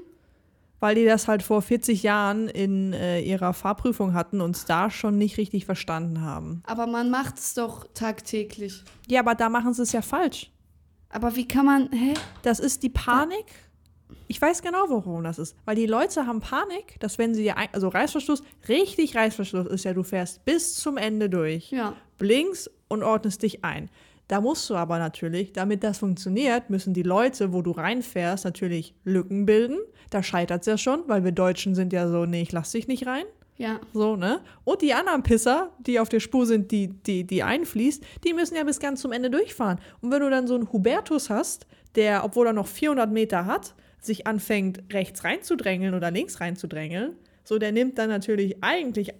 S2: Weil die das halt vor 40 Jahren in äh, ihrer Fahrprüfung hatten und es da schon nicht richtig verstanden haben.
S1: Aber man macht es doch tagtäglich.
S2: Ja, aber da machen sie es ja falsch.
S1: Aber wie kann man, hä?
S2: Das ist die Panik. Ich weiß genau, warum das ist. Weil die Leute haben Panik, dass wenn sie also Reißverschluss, richtig Reißverschluss ist ja, du fährst bis zum Ende durch,
S1: Ja,
S2: blinkst und ordnest dich ein. Da musst du aber natürlich, damit das funktioniert, müssen die Leute, wo du reinfährst, natürlich Lücken bilden. Da scheitert es ja schon, weil wir Deutschen sind ja so, nee, ich lass dich nicht rein.
S1: ja.
S2: So, ne? Und die anderen Pisser, die auf der Spur sind, die, die, die einfließt, die müssen ja bis ganz zum Ende durchfahren. Und wenn du dann so einen Hubertus hast, der, obwohl er noch 400 Meter hat, sich anfängt, rechts reinzudrängeln oder links reinzudrängeln, so, der nimmt dann natürlich eigentlich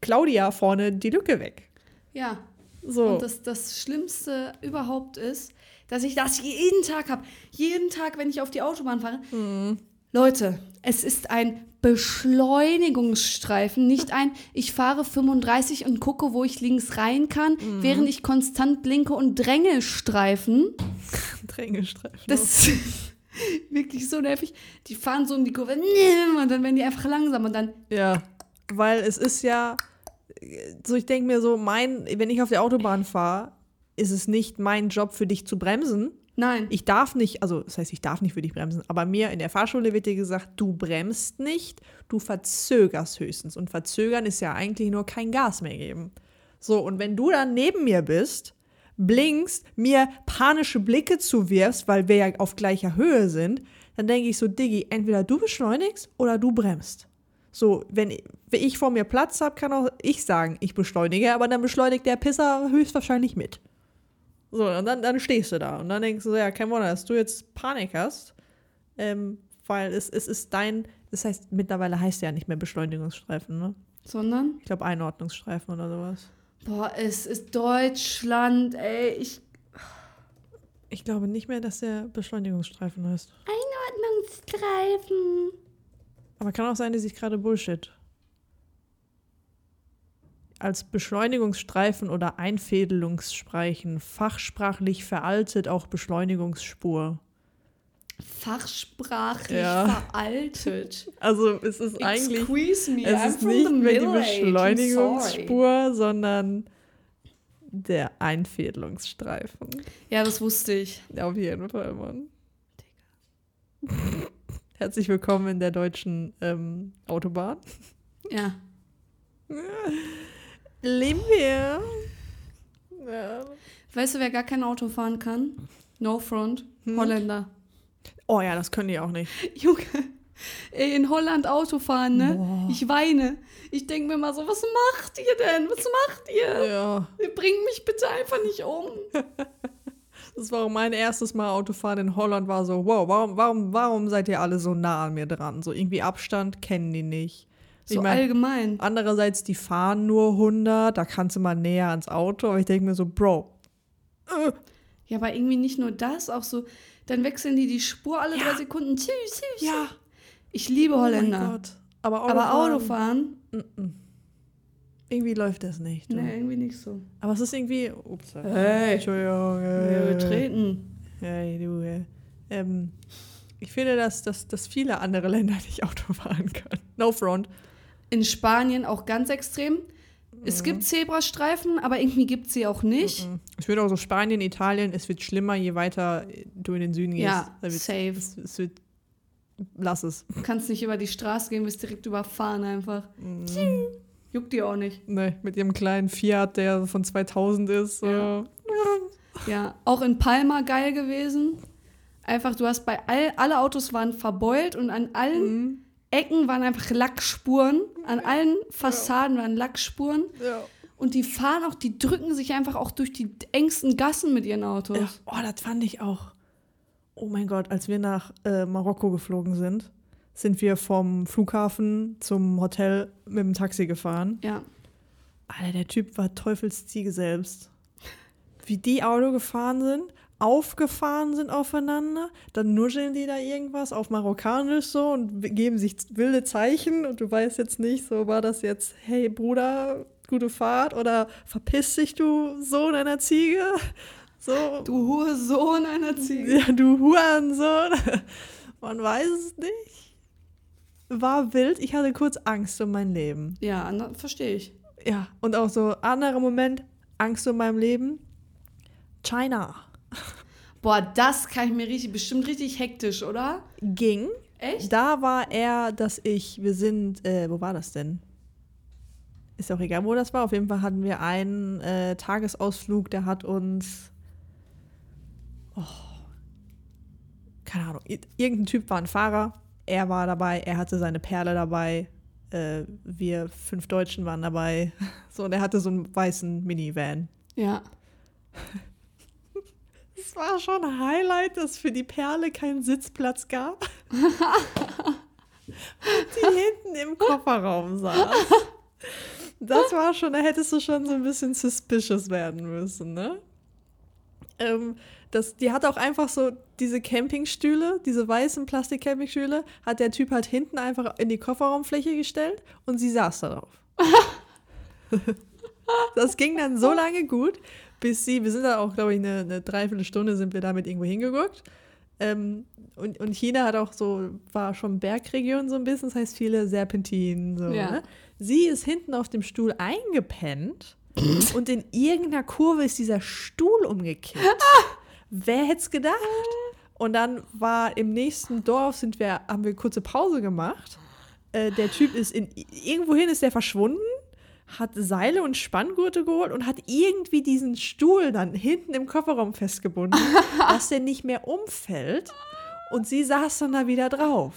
S2: Claudia vorne die Lücke weg.
S1: Ja.
S2: So.
S1: Und das, das Schlimmste überhaupt ist, dass ich das jeden Tag habe. Jeden Tag, wenn ich auf die Autobahn fahre. Leute, es ist ein Beschleunigungsstreifen, nicht ein, ich fahre 35 und gucke, wo ich links rein kann, während ich konstant blinke und dränge Streifen.
S2: Drängelstreifen.
S1: Das ist wirklich so nervig. Die fahren so um die Kurve und dann werden die einfach langsam und dann,
S2: Ja, weil es ist ja, so ich denke mir so, mein, wenn ich auf der Autobahn fahre, ist es nicht mein Job für dich zu bremsen.
S1: nein.
S2: Ich darf nicht, also das heißt, ich darf nicht für dich bremsen, aber mir in der Fahrschule wird dir gesagt, du bremst nicht, du verzögerst höchstens. Und verzögern ist ja eigentlich nur kein Gas mehr geben. So, und wenn du dann neben mir bist, blinkst, mir panische Blicke zuwirfst, weil wir ja auf gleicher Höhe sind, dann denke ich so, Diggi, entweder du beschleunigst oder du bremst. So, wenn ich, vor mir Platz habe, kann auch ich sagen, ich beschleunige, aber dann beschleunigt der Pisser höchstwahrscheinlich mit. So, und dann, dann stehst du da und dann denkst du, so, ja, kein Wunder, dass du jetzt Panik hast, ähm, weil es, es ist dein, das heißt, mittlerweile heißt ja nicht mehr Beschleunigungsstreifen, ne?
S1: Sondern,
S2: Ich glaube Einordnungsstreifen oder sowas.
S1: boah, es ist Deutschland, ey, ich
S2: Ich glaube nicht mehr, dass der Beschleunigungsstreifen heißt.
S1: Einordnungsstreifen.
S2: Aber kann auch sein, dass ich gerade Bullshit. Als Beschleunigungsstreifen oder Einfädelungsstreichen, fachsprachlich veraltet auch Beschleunigungsspur.
S1: fachsprachlich
S2: Ja.
S1: veraltet.
S2: Also es ist eigentlich,
S1: Excuse me,
S2: es
S1: I'm
S2: ist nicht mehr die Beschleunigungsspur, sondern der Einfädelungsstreifen.
S1: Ja, das wusste ich.
S2: Auf jeden Fall, Mann. Herzlich willkommen in der deutschen ähm, Autobahn.
S1: Ja.
S2: Leben wir. Ja.
S1: Weißt du, wer gar kein Auto fahren kann? No front.
S2: Hm?
S1: Holländer.
S2: Oh ja, das können die auch nicht.
S1: Junge, ey, in Holland Auto fahren, ne?
S2: Boah.
S1: Ich weine. Ich denke mir mal so, was macht ihr denn? Was macht ihr?
S2: Ja,
S1: Bringt mich bitte einfach nicht um.
S2: das war mein erstes Mal Autofahren in Holland. War so, wow, warum, warum, warum seid ihr alle so nah an mir dran? So irgendwie Abstand kennen die nicht.
S1: So
S2: ich mein,
S1: allgemein.
S2: andererseits, die fahren nur 100, da kannst du mal näher ans Auto. Aber ich denke mir so, Bro, äh,
S1: Ja, aber irgendwie nicht nur das, auch so, dann wechseln die die Spur alle
S2: Ja.
S1: drei Sekunden. Tschüss, tschüss.
S2: ja,
S1: Ich liebe
S2: oh
S1: Holländer.
S2: Gott. Aber
S1: aber Autofahren,
S2: Mm-mm. Irgendwie läuft das nicht. du.
S1: ne, irgendwie nicht so.
S2: Aber es ist irgendwie. Ups.
S1: Hey.
S2: Entschuldigung.
S1: Wir
S2: Äh,
S1: betreten.
S2: hey, du. Äh, ähm, ich finde, dass, dass, dass viele andere Länder nicht Auto fahren können. No front.
S1: In Spanien auch ganz extrem. Es gibt Zebrastreifen, aber irgendwie gibt es sie auch nicht.
S2: Mhm. Ich finde auch so Spanien, Italien, es wird schlimmer, je weiter du in den Süden gehst.
S1: Ja,
S2: wird-
S1: safe.
S2: Es, es wird. Lass es.
S1: Du kannst nicht über die Straße gehen, wirst direkt überfahren einfach.
S2: Mhm.
S1: Juckt die auch nicht.
S2: Nee, mit ihrem kleinen Fiat, der von 2000 ist.
S1: Ja. Ja, auch in Palma geil gewesen. Einfach, du hast bei all, alle Autos waren verbeult und an allen
S2: Mhm.
S1: Ecken waren einfach Lackspuren. An allen Fassaden waren Lackspuren.
S2: Ja.
S1: Und die fahren auch, die drücken sich einfach auch durch die engsten Gassen mit ihren Autos.
S2: Ja. Oh, das fand ich auch. Oh mein Gott, als wir nach äh, Marokko geflogen sind, sind wir vom Flughafen zum Hotel mit dem Taxi gefahren.
S1: Ja.
S2: Alter, der Typ war Teufelsziege selbst. Wie die Auto gefahren sind, aufgefahren sind aufeinander, dann nuscheln die da irgendwas auf Marokkanisch so und geben sich wilde Zeichen und du weißt jetzt nicht, so war das jetzt, hey Bruder, gute Fahrt oder verpiss dich, du Sohn einer Ziege. So,
S1: Du hohe Sohn einer Ziege.
S2: ja, du Hurensohn. Man weiß es nicht. War wild. Ich hatte kurz Angst um mein Leben.
S1: Ja, verstehe ich.
S2: Ja, und auch so anderer Moment, Angst um mein Leben. China.
S1: Boah, das kann ich mir richtig, bestimmt richtig hektisch, oder?
S2: Ging.
S1: Echt?
S2: Da war er, dass ich, wir sind, äh, wo war das denn? Ist auch egal, wo das war. Auf jeden Fall hatten wir einen äh, Tagesausflug, der hat uns. Oh, keine Ahnung. ir- Irgendein Typ war ein Fahrer. Er war dabei, er hatte seine Perle dabei. Äh, wir fünf Deutschen waren dabei. So, und er hatte so einen weißen Minivan.
S1: Ja.
S2: Es war schon ein Highlight, dass für die Perle keinen Sitzplatz gab. die hinten im Kofferraum saß. Das war schon, da hättest du schon so ein bisschen suspicious werden müssen, ne? Ähm, das, die hat auch einfach so diese Campingstühle, diese weißen Plastik-Campingstühle, hat der Typ halt hinten einfach in die Kofferraumfläche gestellt und sie saß darauf. das ging dann so lange gut, bis sie, wir sind da auch, glaube ich, eine, eine Dreiviertelstunde sind wir damit irgendwo hingeguckt. Ähm, und, und China hat auch so, war schon Bergregion so ein bisschen, das heißt viele Serpentinen. So,
S1: Ja.
S2: ne? Sie ist hinten auf dem Stuhl eingepennt und in irgendeiner Kurve ist dieser Stuhl umgekippt. Wer hätte es gedacht? Und dann war im nächsten Dorf, sind wir, haben wir kurze Pause gemacht. Äh, der Typ ist in, irgendwohin ist der verschwunden, hat Seile und Spanngurte geholt und hat irgendwie diesen Stuhl dann hinten im Kofferraum festgebunden, dass der nicht mehr umfällt. Und sie saß dann da wieder drauf.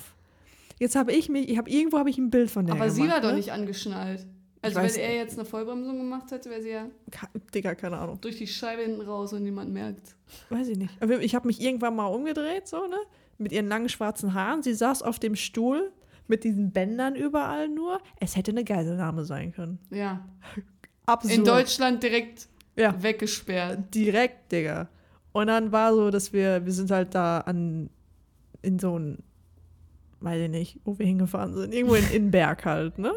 S2: Jetzt habe ich mich, ich habe irgendwo habe ich ein Bild von der
S1: Aber
S2: gemacht.
S1: sie war doch
S2: ne?
S1: nicht angeschnallt. Also wenn er jetzt eine Vollbremsung gemacht hätte, wäre sie ja
S2: Ka- Digga, keine Ahnung.
S1: durch die Scheibe hinten raus und niemand merkt.
S2: Weiß ich nicht. Aber ich habe mich irgendwann mal umgedreht, so, ne? Mit ihren langen schwarzen Haaren. Sie saß auf dem Stuhl mit diesen Bändern überall nur. Es hätte eine Geiselnahme sein können.
S1: Ja.
S2: Absurd.
S1: In Deutschland direkt
S2: Ja,
S1: weggesperrt.
S2: direkt, Digga. Und dann war so, dass wir, wir sind halt da an, in so ein, weiß ich nicht, wo wir hingefahren sind. Irgendwo in, in Berg halt, ne?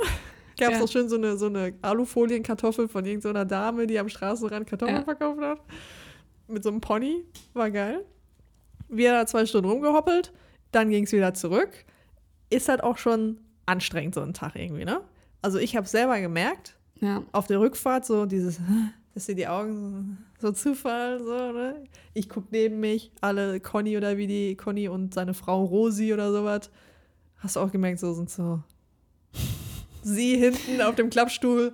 S2: Gab es
S1: Ja.
S2: auch schön so eine, so eine Alufolien-Kartoffel von irgendeiner Dame, die am Straßenrand Kartoffeln
S1: Ja.
S2: verkauft hat. Mit so einem Pony. War geil. Wir da zwei Stunden rumgehoppelt, dann ging es wieder zurück. Ist halt auch schon anstrengend, so ein Tag irgendwie, ne? Also ich habe selber gemerkt,
S1: Ja.
S2: auf der Rückfahrt so dieses, dass dir die Augen so, so zufallen, so, ne? Ich guck neben mich, alle Conny oder wie die, Conny und seine Frau Rosi oder sowas. Hast du auch gemerkt, so sind so. Sie hinten auf dem Klappstuhl.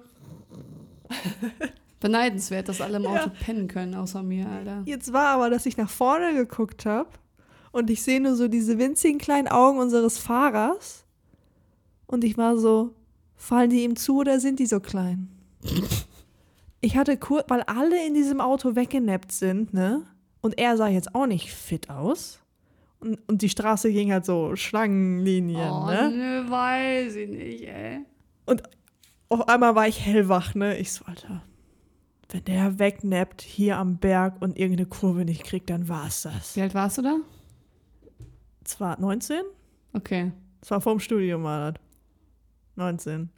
S1: Beneidenswert, dass alle im Auto
S2: Ja.
S1: pennen können, außer mir, Alter.
S2: Jetzt war aber, dass ich nach vorne geguckt habe und ich sehe nur so diese winzigen kleinen Augen unseres Fahrers. Und ich war so, fallen die ihm zu oder sind die so klein? Ich hatte kurz, weil alle in diesem Auto weggenappt sind, ne? Und er sah jetzt auch nicht fit aus. Und, und die Straße ging halt so Schlangenlinien,
S1: oh,
S2: ne?
S1: ne, weiß ich nicht, ey.
S2: Auf einmal war ich hellwach, ne? Ich so, Alter, wenn der wegnappt hier am Berg und irgendeine Kurve nicht kriegt, dann war's das.
S1: Wie alt warst du da?
S2: Zwar 19?
S1: Okay.
S2: Das war vorm Studium, war das. 19.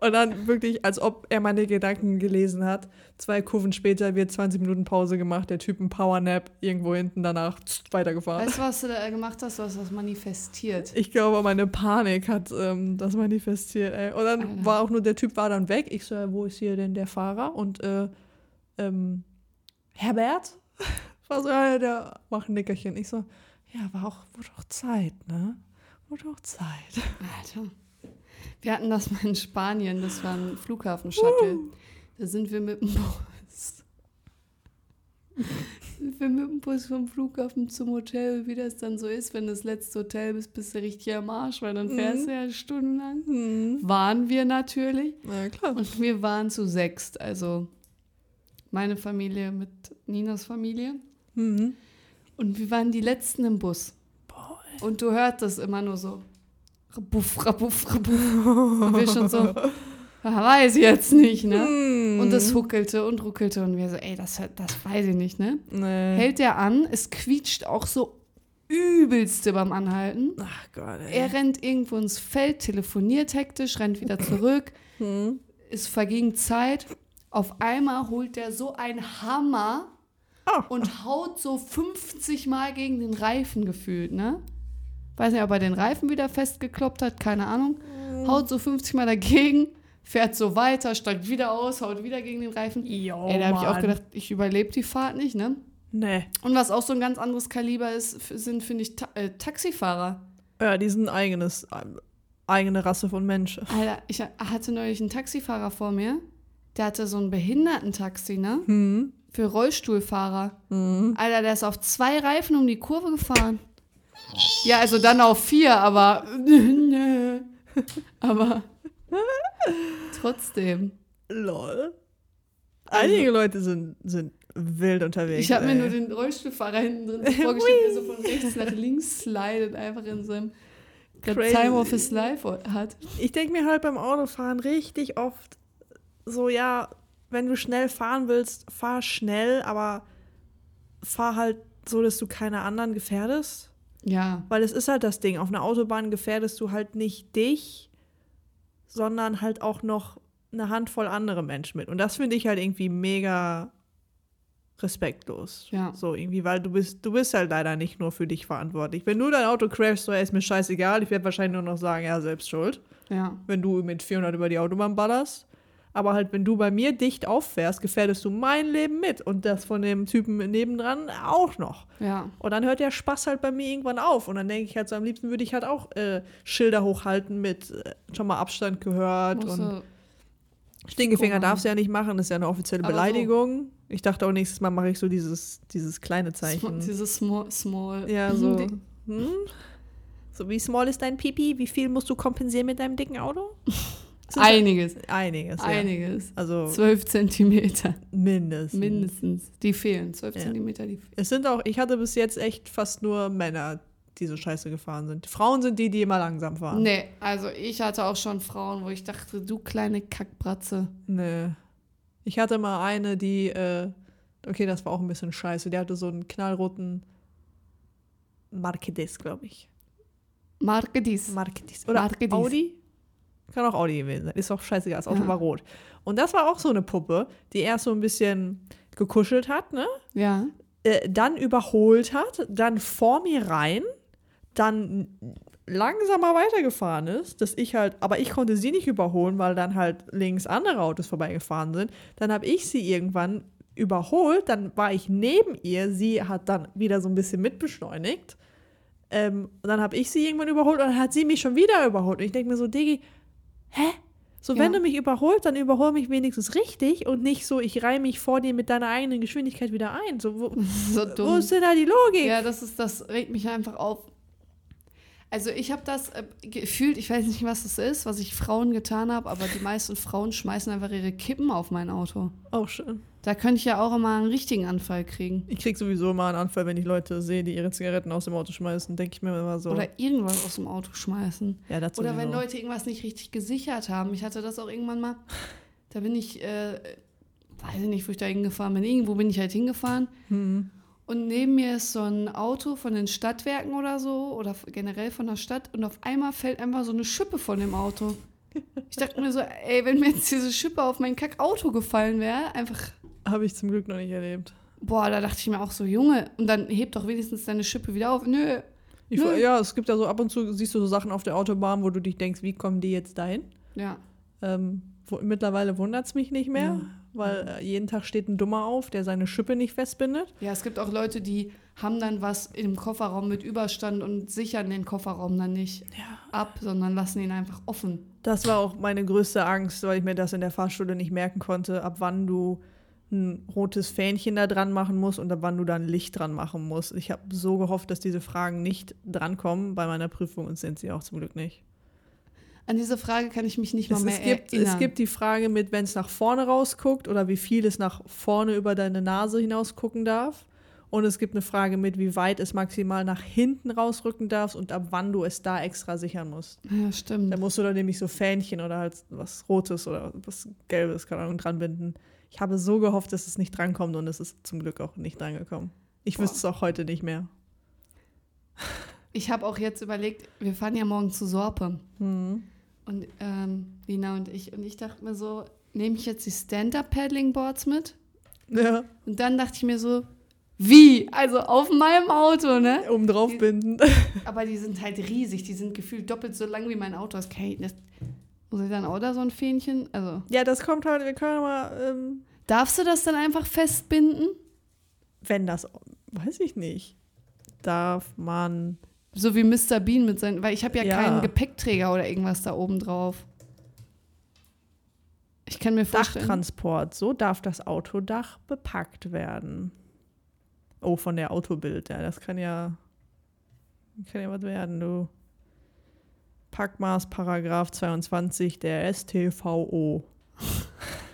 S2: Und dann wirklich, als ob er meine Gedanken gelesen hat. Zwei Kurven später wird 20 Minuten Pause gemacht, der Typ ein Powernap irgendwo hinten danach weitergefahren.
S1: Weißt du, was du da gemacht hast? Du hast das manifestiert.
S2: Ich glaube, meine Panik hat ähm, das manifestiert. Ey. Und dann
S1: Alter.
S2: war auch nur, der Typ war dann weg. Ich so, ja, wo ist hier denn der Fahrer? Und äh, ähm, Herbert? War so, ja, der macht ein Nickerchen. Ich so, ja, war auch, wurde auch Zeit, ne? Wurde auch Zeit.
S1: Alter. Wir hatten das mal in Spanien, das war ein Flughafen-Shuttle. Da sind wir mit dem Bus. sind wir mit dem Bus vom Flughafen zum Hotel, wie das dann so ist, wenn du das letzte Hotel bist, bist du richtig am Arsch, weil dann fährst du ja stundenlang.
S2: Hm.
S1: Waren wir natürlich.
S2: Na klar.
S1: Und wir waren zu sechst, also meine Familie mit Ninas Familie.
S2: Mhm.
S1: Und wir waren die Letzten im Bus.
S2: Boah,
S1: Und du hörst das immer nur so. Rabuff, rabuff, rabuff. Und wir schon so, "Ah, weiß ich jetzt nicht, ne?
S2: Mhm.
S1: Und es huckelte und ruckelte und wir so, ey, das, das weiß ich nicht, ne?
S2: Nee.
S1: Hält der an, es quietscht auch so übelste beim Anhalten.
S2: Ach Gott, ey.
S1: Er rennt irgendwo ins Feld, telefoniert hektisch, rennt wieder zurück.
S2: Mhm.
S1: Es verging Zeit. Auf einmal holt der so einen Hammer
S2: Oh.
S1: und haut so 50 Mal gegen den Reifen gefühlt, ne? Weiß nicht, ob er den Reifen wieder festgekloppt hat, keine Ahnung. Haut so 50 Mal dagegen, fährt so weiter, steigt wieder aus, haut wieder gegen den Reifen.
S2: Jo,
S1: Ey, da habe ich auch gedacht, ich überlebe die Fahrt nicht, ne?
S2: Nee.
S1: Und was auch so ein ganz anderes Kaliber ist, sind, finde ich, Ta äh, Taxifahrer.
S2: Ja, die sind ein eigenes, äh, eigene Rasse von Mensch.
S1: Alter, ich hatte neulich einen Taxifahrer vor mir, der hatte so ein Behindertentaxi, ne?
S2: Mhm.
S1: Für Rollstuhlfahrer.
S2: Mhm.
S1: Alter, der ist auf zwei Reifen um die Kurve gefahren. Ja, also dann auf vier, aber. aber. Trotzdem.
S2: Lol. Einige Leute sind, sind wild unterwegs.
S1: Ich habe mir nur den Rollstuhlfahrer hinten drin vorgestellt, wie er so von rechts nach links slidet, einfach in seinem
S2: Crazy.
S1: Time of his life hat.
S2: Ich denke mir halt beim Autofahren richtig oft so, ja, wenn du schnell fahren willst, fahr schnell, aber fahr halt so, dass du keine anderen gefährdest.
S1: Ja,
S2: Weil es ist halt das Ding, auf einer Autobahn gefährdest du halt nicht dich, sondern halt auch noch eine Handvoll andere Menschen mit. Und das finde ich halt irgendwie mega respektlos.
S1: Ja.
S2: So irgendwie, weil du bist, du bist halt leider nicht nur für dich verantwortlich. Wenn du dein Auto crashst, so, ey, ist mir scheißegal. Ich werde wahrscheinlich nur noch sagen, ja, selbst schuld.
S1: ja.
S2: Wenn du mit 400 über die Autobahn ballerst. Aber halt, wenn du bei mir dicht auffährst, gefährdest du mein Leben mit. Und das von dem Typen nebendran auch noch.
S1: Ja,
S2: Und dann hört der Spaß halt bei mir irgendwann auf. Und dann denke ich halt so, am liebsten würde ich halt auch äh, Schilder hochhalten mit äh, schon mal Abstand gehört. und Stinkefinger darfst du ja nicht machen, das ist ja eine offizielle
S1: Aber so-
S2: Beleidigung. Ich dachte auch nächstes Mal mache ich so dieses, dieses kleine Zeichen.
S1: dieses small, small.
S2: ja, so. Hm? So, wie small ist dein Pipi? Wie viel musst du kompensieren mit deinem dicken Auto?
S1: Einiges,
S2: Einiges. Ja.
S1: einiges.
S2: Also
S1: 12 Zentimeter
S2: mindestens.
S1: mindestens. Die fehlen, 12
S2: Ja.
S1: Zentimeter, die fehlen.
S2: Es sind auch, ich hatte bis jetzt echt fast nur Männer, die so scheiße gefahren sind. Frauen sind die, die immer langsam fahren.
S1: Nee, also ich hatte auch schon Frauen, wo ich dachte, du kleine Kackbratze.
S2: Nee. Ich hatte mal eine, die, äh, okay, das war auch ein bisschen scheiße. Die hatte so einen knallroten Markedis, glaube ich.
S1: Marke dies.
S2: Markedis. Oder
S1: Markedis.
S2: Audi? Kann auch Audi gewesen sein. Ist auch scheißegal. Das Auto
S1: Ja.
S2: war rot. Und das war auch so eine Puppe, die erst so ein bisschen gekuschelt hat, ne?
S1: Ja.
S2: äh, dann überholt hat, dann vor mir rein, dann langsamer weitergefahren ist, dass ich halt, aber ich konnte sie nicht überholen, weil dann halt links andere Autos vorbeigefahren sind. Dann habe ich sie irgendwann überholt, dann war ich neben ihr, sie hat dann wieder so ein bisschen mitbeschleunigt. Ähm, dann habe ich sie irgendwann überholt und dann hat sie mich schon wieder überholt. Und ich denke mir so, Digi, hä? So,
S1: Ja.
S2: wenn du mich überholst, dann überhol mich wenigstens richtig und nicht so, ich reihe mich vor dir mit deiner eigenen Geschwindigkeit wieder ein. So, wo,
S1: So
S2: wo
S1: dumm.
S2: ist denn da die Logik?
S1: Ja, das ist, das regt mich einfach auf. Also ich habe das äh, gefühlt, ich weiß nicht, was das ist, was ich Frauen getan habe, aber die meisten Frauen schmeißen einfach ihre Kippen auf mein Auto.
S2: Auch schön.
S1: Da könnte ich ja auch immer einen richtigen Anfall kriegen.
S2: Ich krieg sowieso immer einen Anfall, wenn ich Leute sehe, die ihre Zigaretten aus dem Auto schmeißen. Denke ich mir immer so.
S1: Oder irgendwas aus dem Auto schmeißen.
S2: ja, dazu
S1: Oder wenn Leute irgendwas nicht richtig gesichert haben. Ich hatte das auch irgendwann mal. Da bin ich, äh, weiß ich nicht, wo ich da hingefahren bin. Irgendwo bin ich halt hingefahren.
S2: Hm.
S1: Und neben mir ist so ein Auto von den Stadtwerken oder so oder generell von der Stadt und auf einmal fällt einfach so eine Schippe von dem Auto. Ich dachte mir so, ey, wenn mir jetzt diese Schippe auf mein Kack-Auto gefallen wäre, einfach,
S2: Habe ich zum Glück noch nicht erlebt.
S1: boah, da dachte ich mir auch so, Junge, und dann hebt doch wenigstens deine Schippe wieder auf. Nö,
S2: Ich,
S1: Nö.
S2: ja, es gibt ja so ab und zu, siehst du so Sachen auf der Autobahn, wo du dich denkst, wie kommen die jetzt dahin?
S1: ja.
S2: Ähm, wo, mittlerweile wundert es mich nicht mehr,
S1: Ja.
S2: Weil äh, jeden Tag steht ein Dummer auf, der seine Schippe nicht festbindet.
S1: Ja, es gibt auch Leute, die haben dann was im Kofferraum mit Überstand und sichern den Kofferraum dann nicht
S2: Ja.
S1: ab, sondern lassen ihn einfach offen.
S2: Das war auch meine größte Angst, weil ich mir das in der Fahrschule nicht merken konnte, ab wann du ein rotes Fähnchen da dran machen musst und ab wann du da ein Licht dran machen musst. Ich habe so gehofft, dass diese Fragen nicht drankommen bei meiner Prüfung und sind sie auch zum Glück nicht.
S1: An diese Frage kann ich mich nicht mal
S2: Es,
S1: mehr
S2: es, gibt,
S1: erinnern.
S2: es gibt die Frage mit, wenn es nach vorne rausguckt oder wie viel es nach vorne über deine Nase hinaus gucken darf. Und es gibt eine Frage mit, wie weit es maximal nach hinten rausrücken darfst und ab wann du es da extra sichern musst.
S1: ja, stimmt.
S2: Da musst du dann nämlich so Fähnchen oder halt was Rotes oder was Gelbes, keine Ahnung, dran binden. Ich habe so gehofft, dass es nicht drankommt und es ist zum Glück auch nicht drangekommen. Ich
S1: Boah.
S2: wüsste es auch heute nicht mehr.
S1: Ich habe auch jetzt überlegt, wir fahren ja morgen zu Sorpe.
S2: Hm.
S1: Und ähm, Lina und ich. Und ich dachte mir so, nehme ich jetzt die Stand-Up-Paddling-Boards mit?
S2: Ja,
S1: Und dann dachte ich mir so, wie? Also auf meinem Auto, ne?
S2: um drauf binden.
S1: Aber die sind halt riesig. Die sind gefühlt doppelt so lang wie mein Auto. Das kann ich, das, muss ich dann auch da so ein Fähnchen? Also,
S2: Ja, das kommt halt, wir können mal, ähm,
S1: darfst du das dann einfach festbinden?
S2: wenn das, weiß ich nicht, darf man.
S1: So wie Mr. Bean mit seinen, weil ich habe ja,
S2: Ja.
S1: keinen Gepäckträger oder irgendwas da oben drauf. Ich kann mir vorstellen.
S2: Dachtransport, so darf das Autodach bepackt werden. Oh, von der Autobild, ja, das kann ja, kann ja was werden, du. Packmaß, Paragraph 22 der STVO.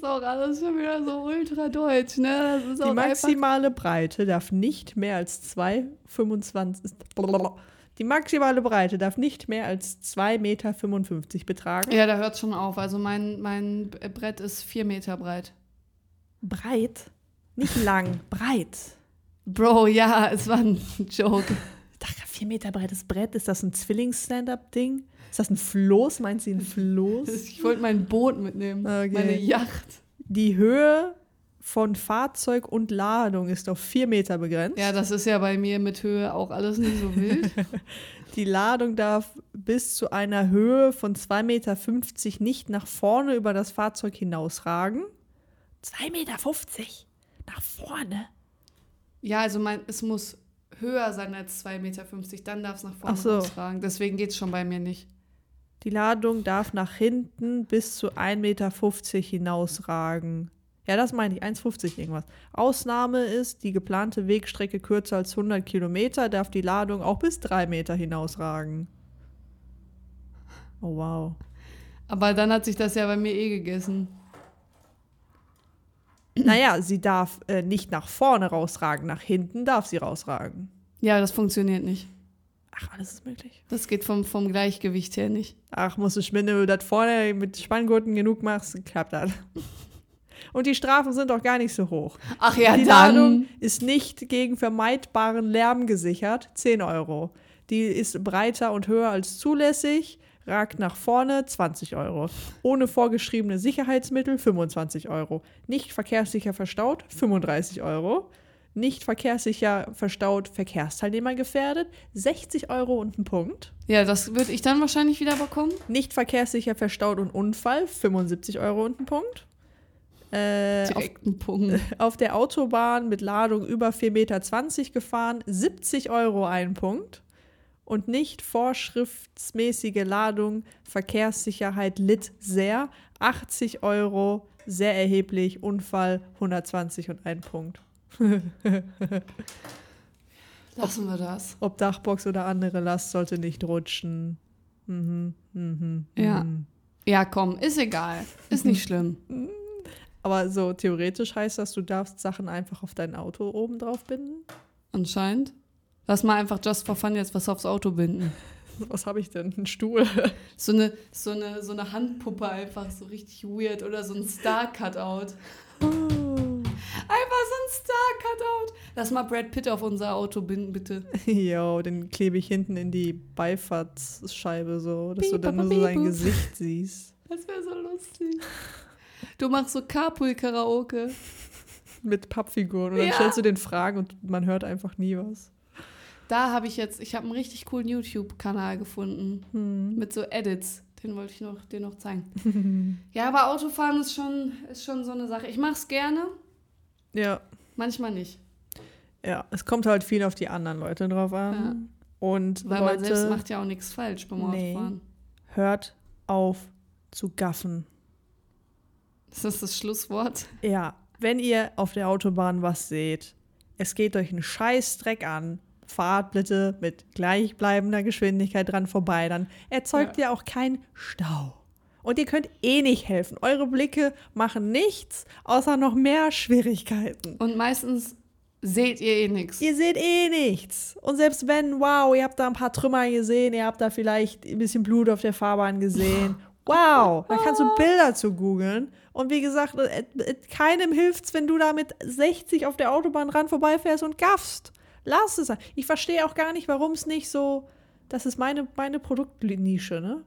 S1: Das ist auch alles schon wieder so ultra deutsch, ne? Das ist
S2: Die maximale Breite darf nicht mehr als 2,25 Die maximale Breite darf nicht mehr als 2,55 Meter betragen.
S1: Ja, da hört schon auf. Also mein, mein Brett ist vier Meter breit.
S2: Breit, nicht lang, breit.
S1: Bro, ja, es war ein Joke.
S2: Vier Meter breites Brett, ist das ein Zwillings-Stand-Up-Ding? Ist das ein Floß? Meint sie ein Floß?
S1: Ich wollte mein Boot mitnehmen.
S2: Okay.
S1: Meine Yacht.
S2: Die Höhe von Fahrzeug und Ladung ist auf vier Meter begrenzt.
S1: Ja, das ist ja bei mir mit Höhe auch alles nicht so wild.
S2: Die Ladung darf bis zu einer Höhe von 2,50 Meter nicht nach vorne über das Fahrzeug hinausragen. 2,50 Meter nach vorne?
S1: ja, also mein, es muss höher sein als 2,50 Meter. Dann darf es nach vorne
S2: Ach so.
S1: rausragen. Deswegen geht es schon bei mir nicht.
S2: Die Ladung darf nach hinten bis zu 1,50 Meter hinausragen. Ja, das meine ich, 1,50 irgendwas. Ausnahme ist, die geplante Wegstrecke kürzer als 100 Kilometer, darf die Ladung auch bis 3 Meter hinausragen. Oh, wow.
S1: Aber dann hat sich das ja bei mir eh gegessen.
S2: Naja, sie darf äh, nicht nach vorne rausragen, nach hinten darf sie rausragen.
S1: Ja, das funktioniert nicht.
S2: Ach, alles ist möglich.
S1: Das geht vom, vom Gleichgewicht her nicht.
S2: Ach, musst du, wenn du das vorne mit Spanngurten genug machst, klappt das. Und die Strafen sind auch gar nicht so hoch.
S1: Ach ja,
S2: die
S1: dann.
S2: Ladung ist nicht gegen vermeidbaren Lärm gesichert, 10 Euro. Die ist breiter und höher als zulässig, ragt nach vorne, 20 Euro. Ohne vorgeschriebene Sicherheitsmittel, 25 Euro. Nicht verkehrssicher verstaut, 35 Euro. Nicht verkehrssicher verstaut, Verkehrsteilnehmer gefährdet, 60 Euro und ein Punkt.
S1: Ja, das würde ich dann wahrscheinlich wieder bekommen.
S2: Nicht verkehrssicher verstaut und Unfall, 75 Euro und ein Punkt. Äh, auf,
S1: Direkt Punkt.
S2: auf der Autobahn mit Ladung über 4,20 Meter gefahren, 70 Euro ein Punkt. Und nicht vorschriftsmäßige Ladung, Verkehrssicherheit litt sehr, 80 Euro, sehr erheblich, Unfall 120 und ein Punkt.
S1: Lassen wir das.
S2: Ob Dachbox oder andere Last sollte nicht rutschen. Mhm, mhm,
S1: Ja.
S2: mhm.
S1: Ja, komm, ist egal. Ist nicht schlimm.
S2: Aber so theoretisch heißt das, du darfst Sachen einfach auf dein Auto oben drauf binden?
S1: Anscheinend. Lass mal einfach just for fun jetzt was aufs Auto binden.
S2: Was habe ich denn? Ein Stuhl?
S1: So eine, so, eine, so eine Handpuppe einfach so richtig weird oder so ein Star-Cutout. Einfach so ein Star-Cutout. Lass mal Brad Pitt auf unser Auto binden, bitte.
S2: Jo, den klebe ich hinten in die Beifahrtsscheibe so, dass du
S1: Piep,
S2: dann nur so sein. Gesicht siehst.
S1: Das wäre so lustig. Du machst so Carpool-Karaoke.
S2: Mit Pappfiguren. Und dann
S1: Ja.
S2: stellst du den Fragen und man hört einfach nie was.
S1: Da habe ich jetzt, ich habe einen richtig coolen YouTube-Kanal gefunden.
S2: Hm.
S1: Mit so Edits. Den wollte ich noch, dir noch zeigen. ja, aber Autofahren ist schon, ist schon so eine Sache. Ich mache es gerne,
S2: Ja,
S1: manchmal nicht.
S2: ja. Es kommt halt viel auf die anderen Leute drauf an. Und
S1: Weil man selbst
S2: Leute,
S1: macht ja auch nichts falsch beim
S2: Nee.
S1: Autofahren.
S2: hört auf zu gaffen.
S1: Ist das das Schlusswort?
S2: Ja, wenn ihr auf der Autobahn was seht, es geht euch einen Scheißdreck an, fahrt bitte mit gleichbleibender Geschwindigkeit dran vorbei, dann erzeugt ihr auch keinen Stau. Und ihr könnt eh nicht helfen. Eure Blicke machen nichts, außer noch mehr Schwierigkeiten.
S1: Und meistens seht ihr eh nichts.
S2: Ihr seht eh nichts. Und selbst wenn, wow, ihr habt da ein paar Trümmer gesehen, ihr habt da vielleicht ein bisschen Blut auf der Fahrbahn gesehen. Wow, da kannst du Bilder zu googeln. Und wie gesagt, äh, äh, keinem hilft's, wenn du da mit 60 auf der Autobahn ran vorbeifährst und gaffst. Lass es. Ich verstehe auch gar nicht, warum es nicht so. Das ist meine, meine Produktnische, ne?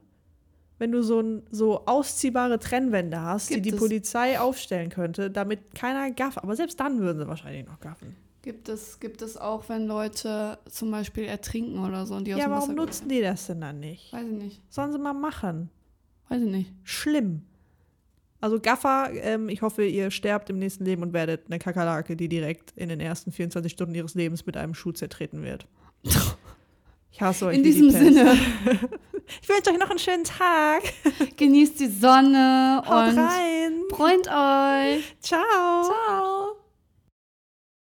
S2: Wenn du so, ein, so ausziehbare Trennwände hast,
S1: Gibt
S2: die die
S1: es.
S2: Polizei aufstellen könnte, damit keiner gafft. Aber selbst dann würden sie wahrscheinlich noch gaffen.
S1: Gibt es, gibt es auch, wenn Leute zum Beispiel ertrinken oder so und die aus
S2: Ja, warum
S1: Wasser
S2: nutzen die das denn dann nicht?
S1: Weiß ich nicht.
S2: Sollen sie mal machen.
S1: Weiß ich nicht.
S2: Schlimm. Also Gaffer, ähm, ich hoffe, ihr sterbt im nächsten Leben und werdet eine Kakerlake, die direkt in den ersten 24 Stunden ihres Lebens mit einem Schuh zertreten wird. Ich hasse euch.
S1: In
S2: die
S1: diesem
S2: Pest.
S1: Sinne,
S2: Ich wünsche euch noch einen schönen Tag.
S1: genießt die Sonne
S2: Haut
S1: und
S2: rein.
S1: freut euch.
S2: Ciao.
S1: Ciao.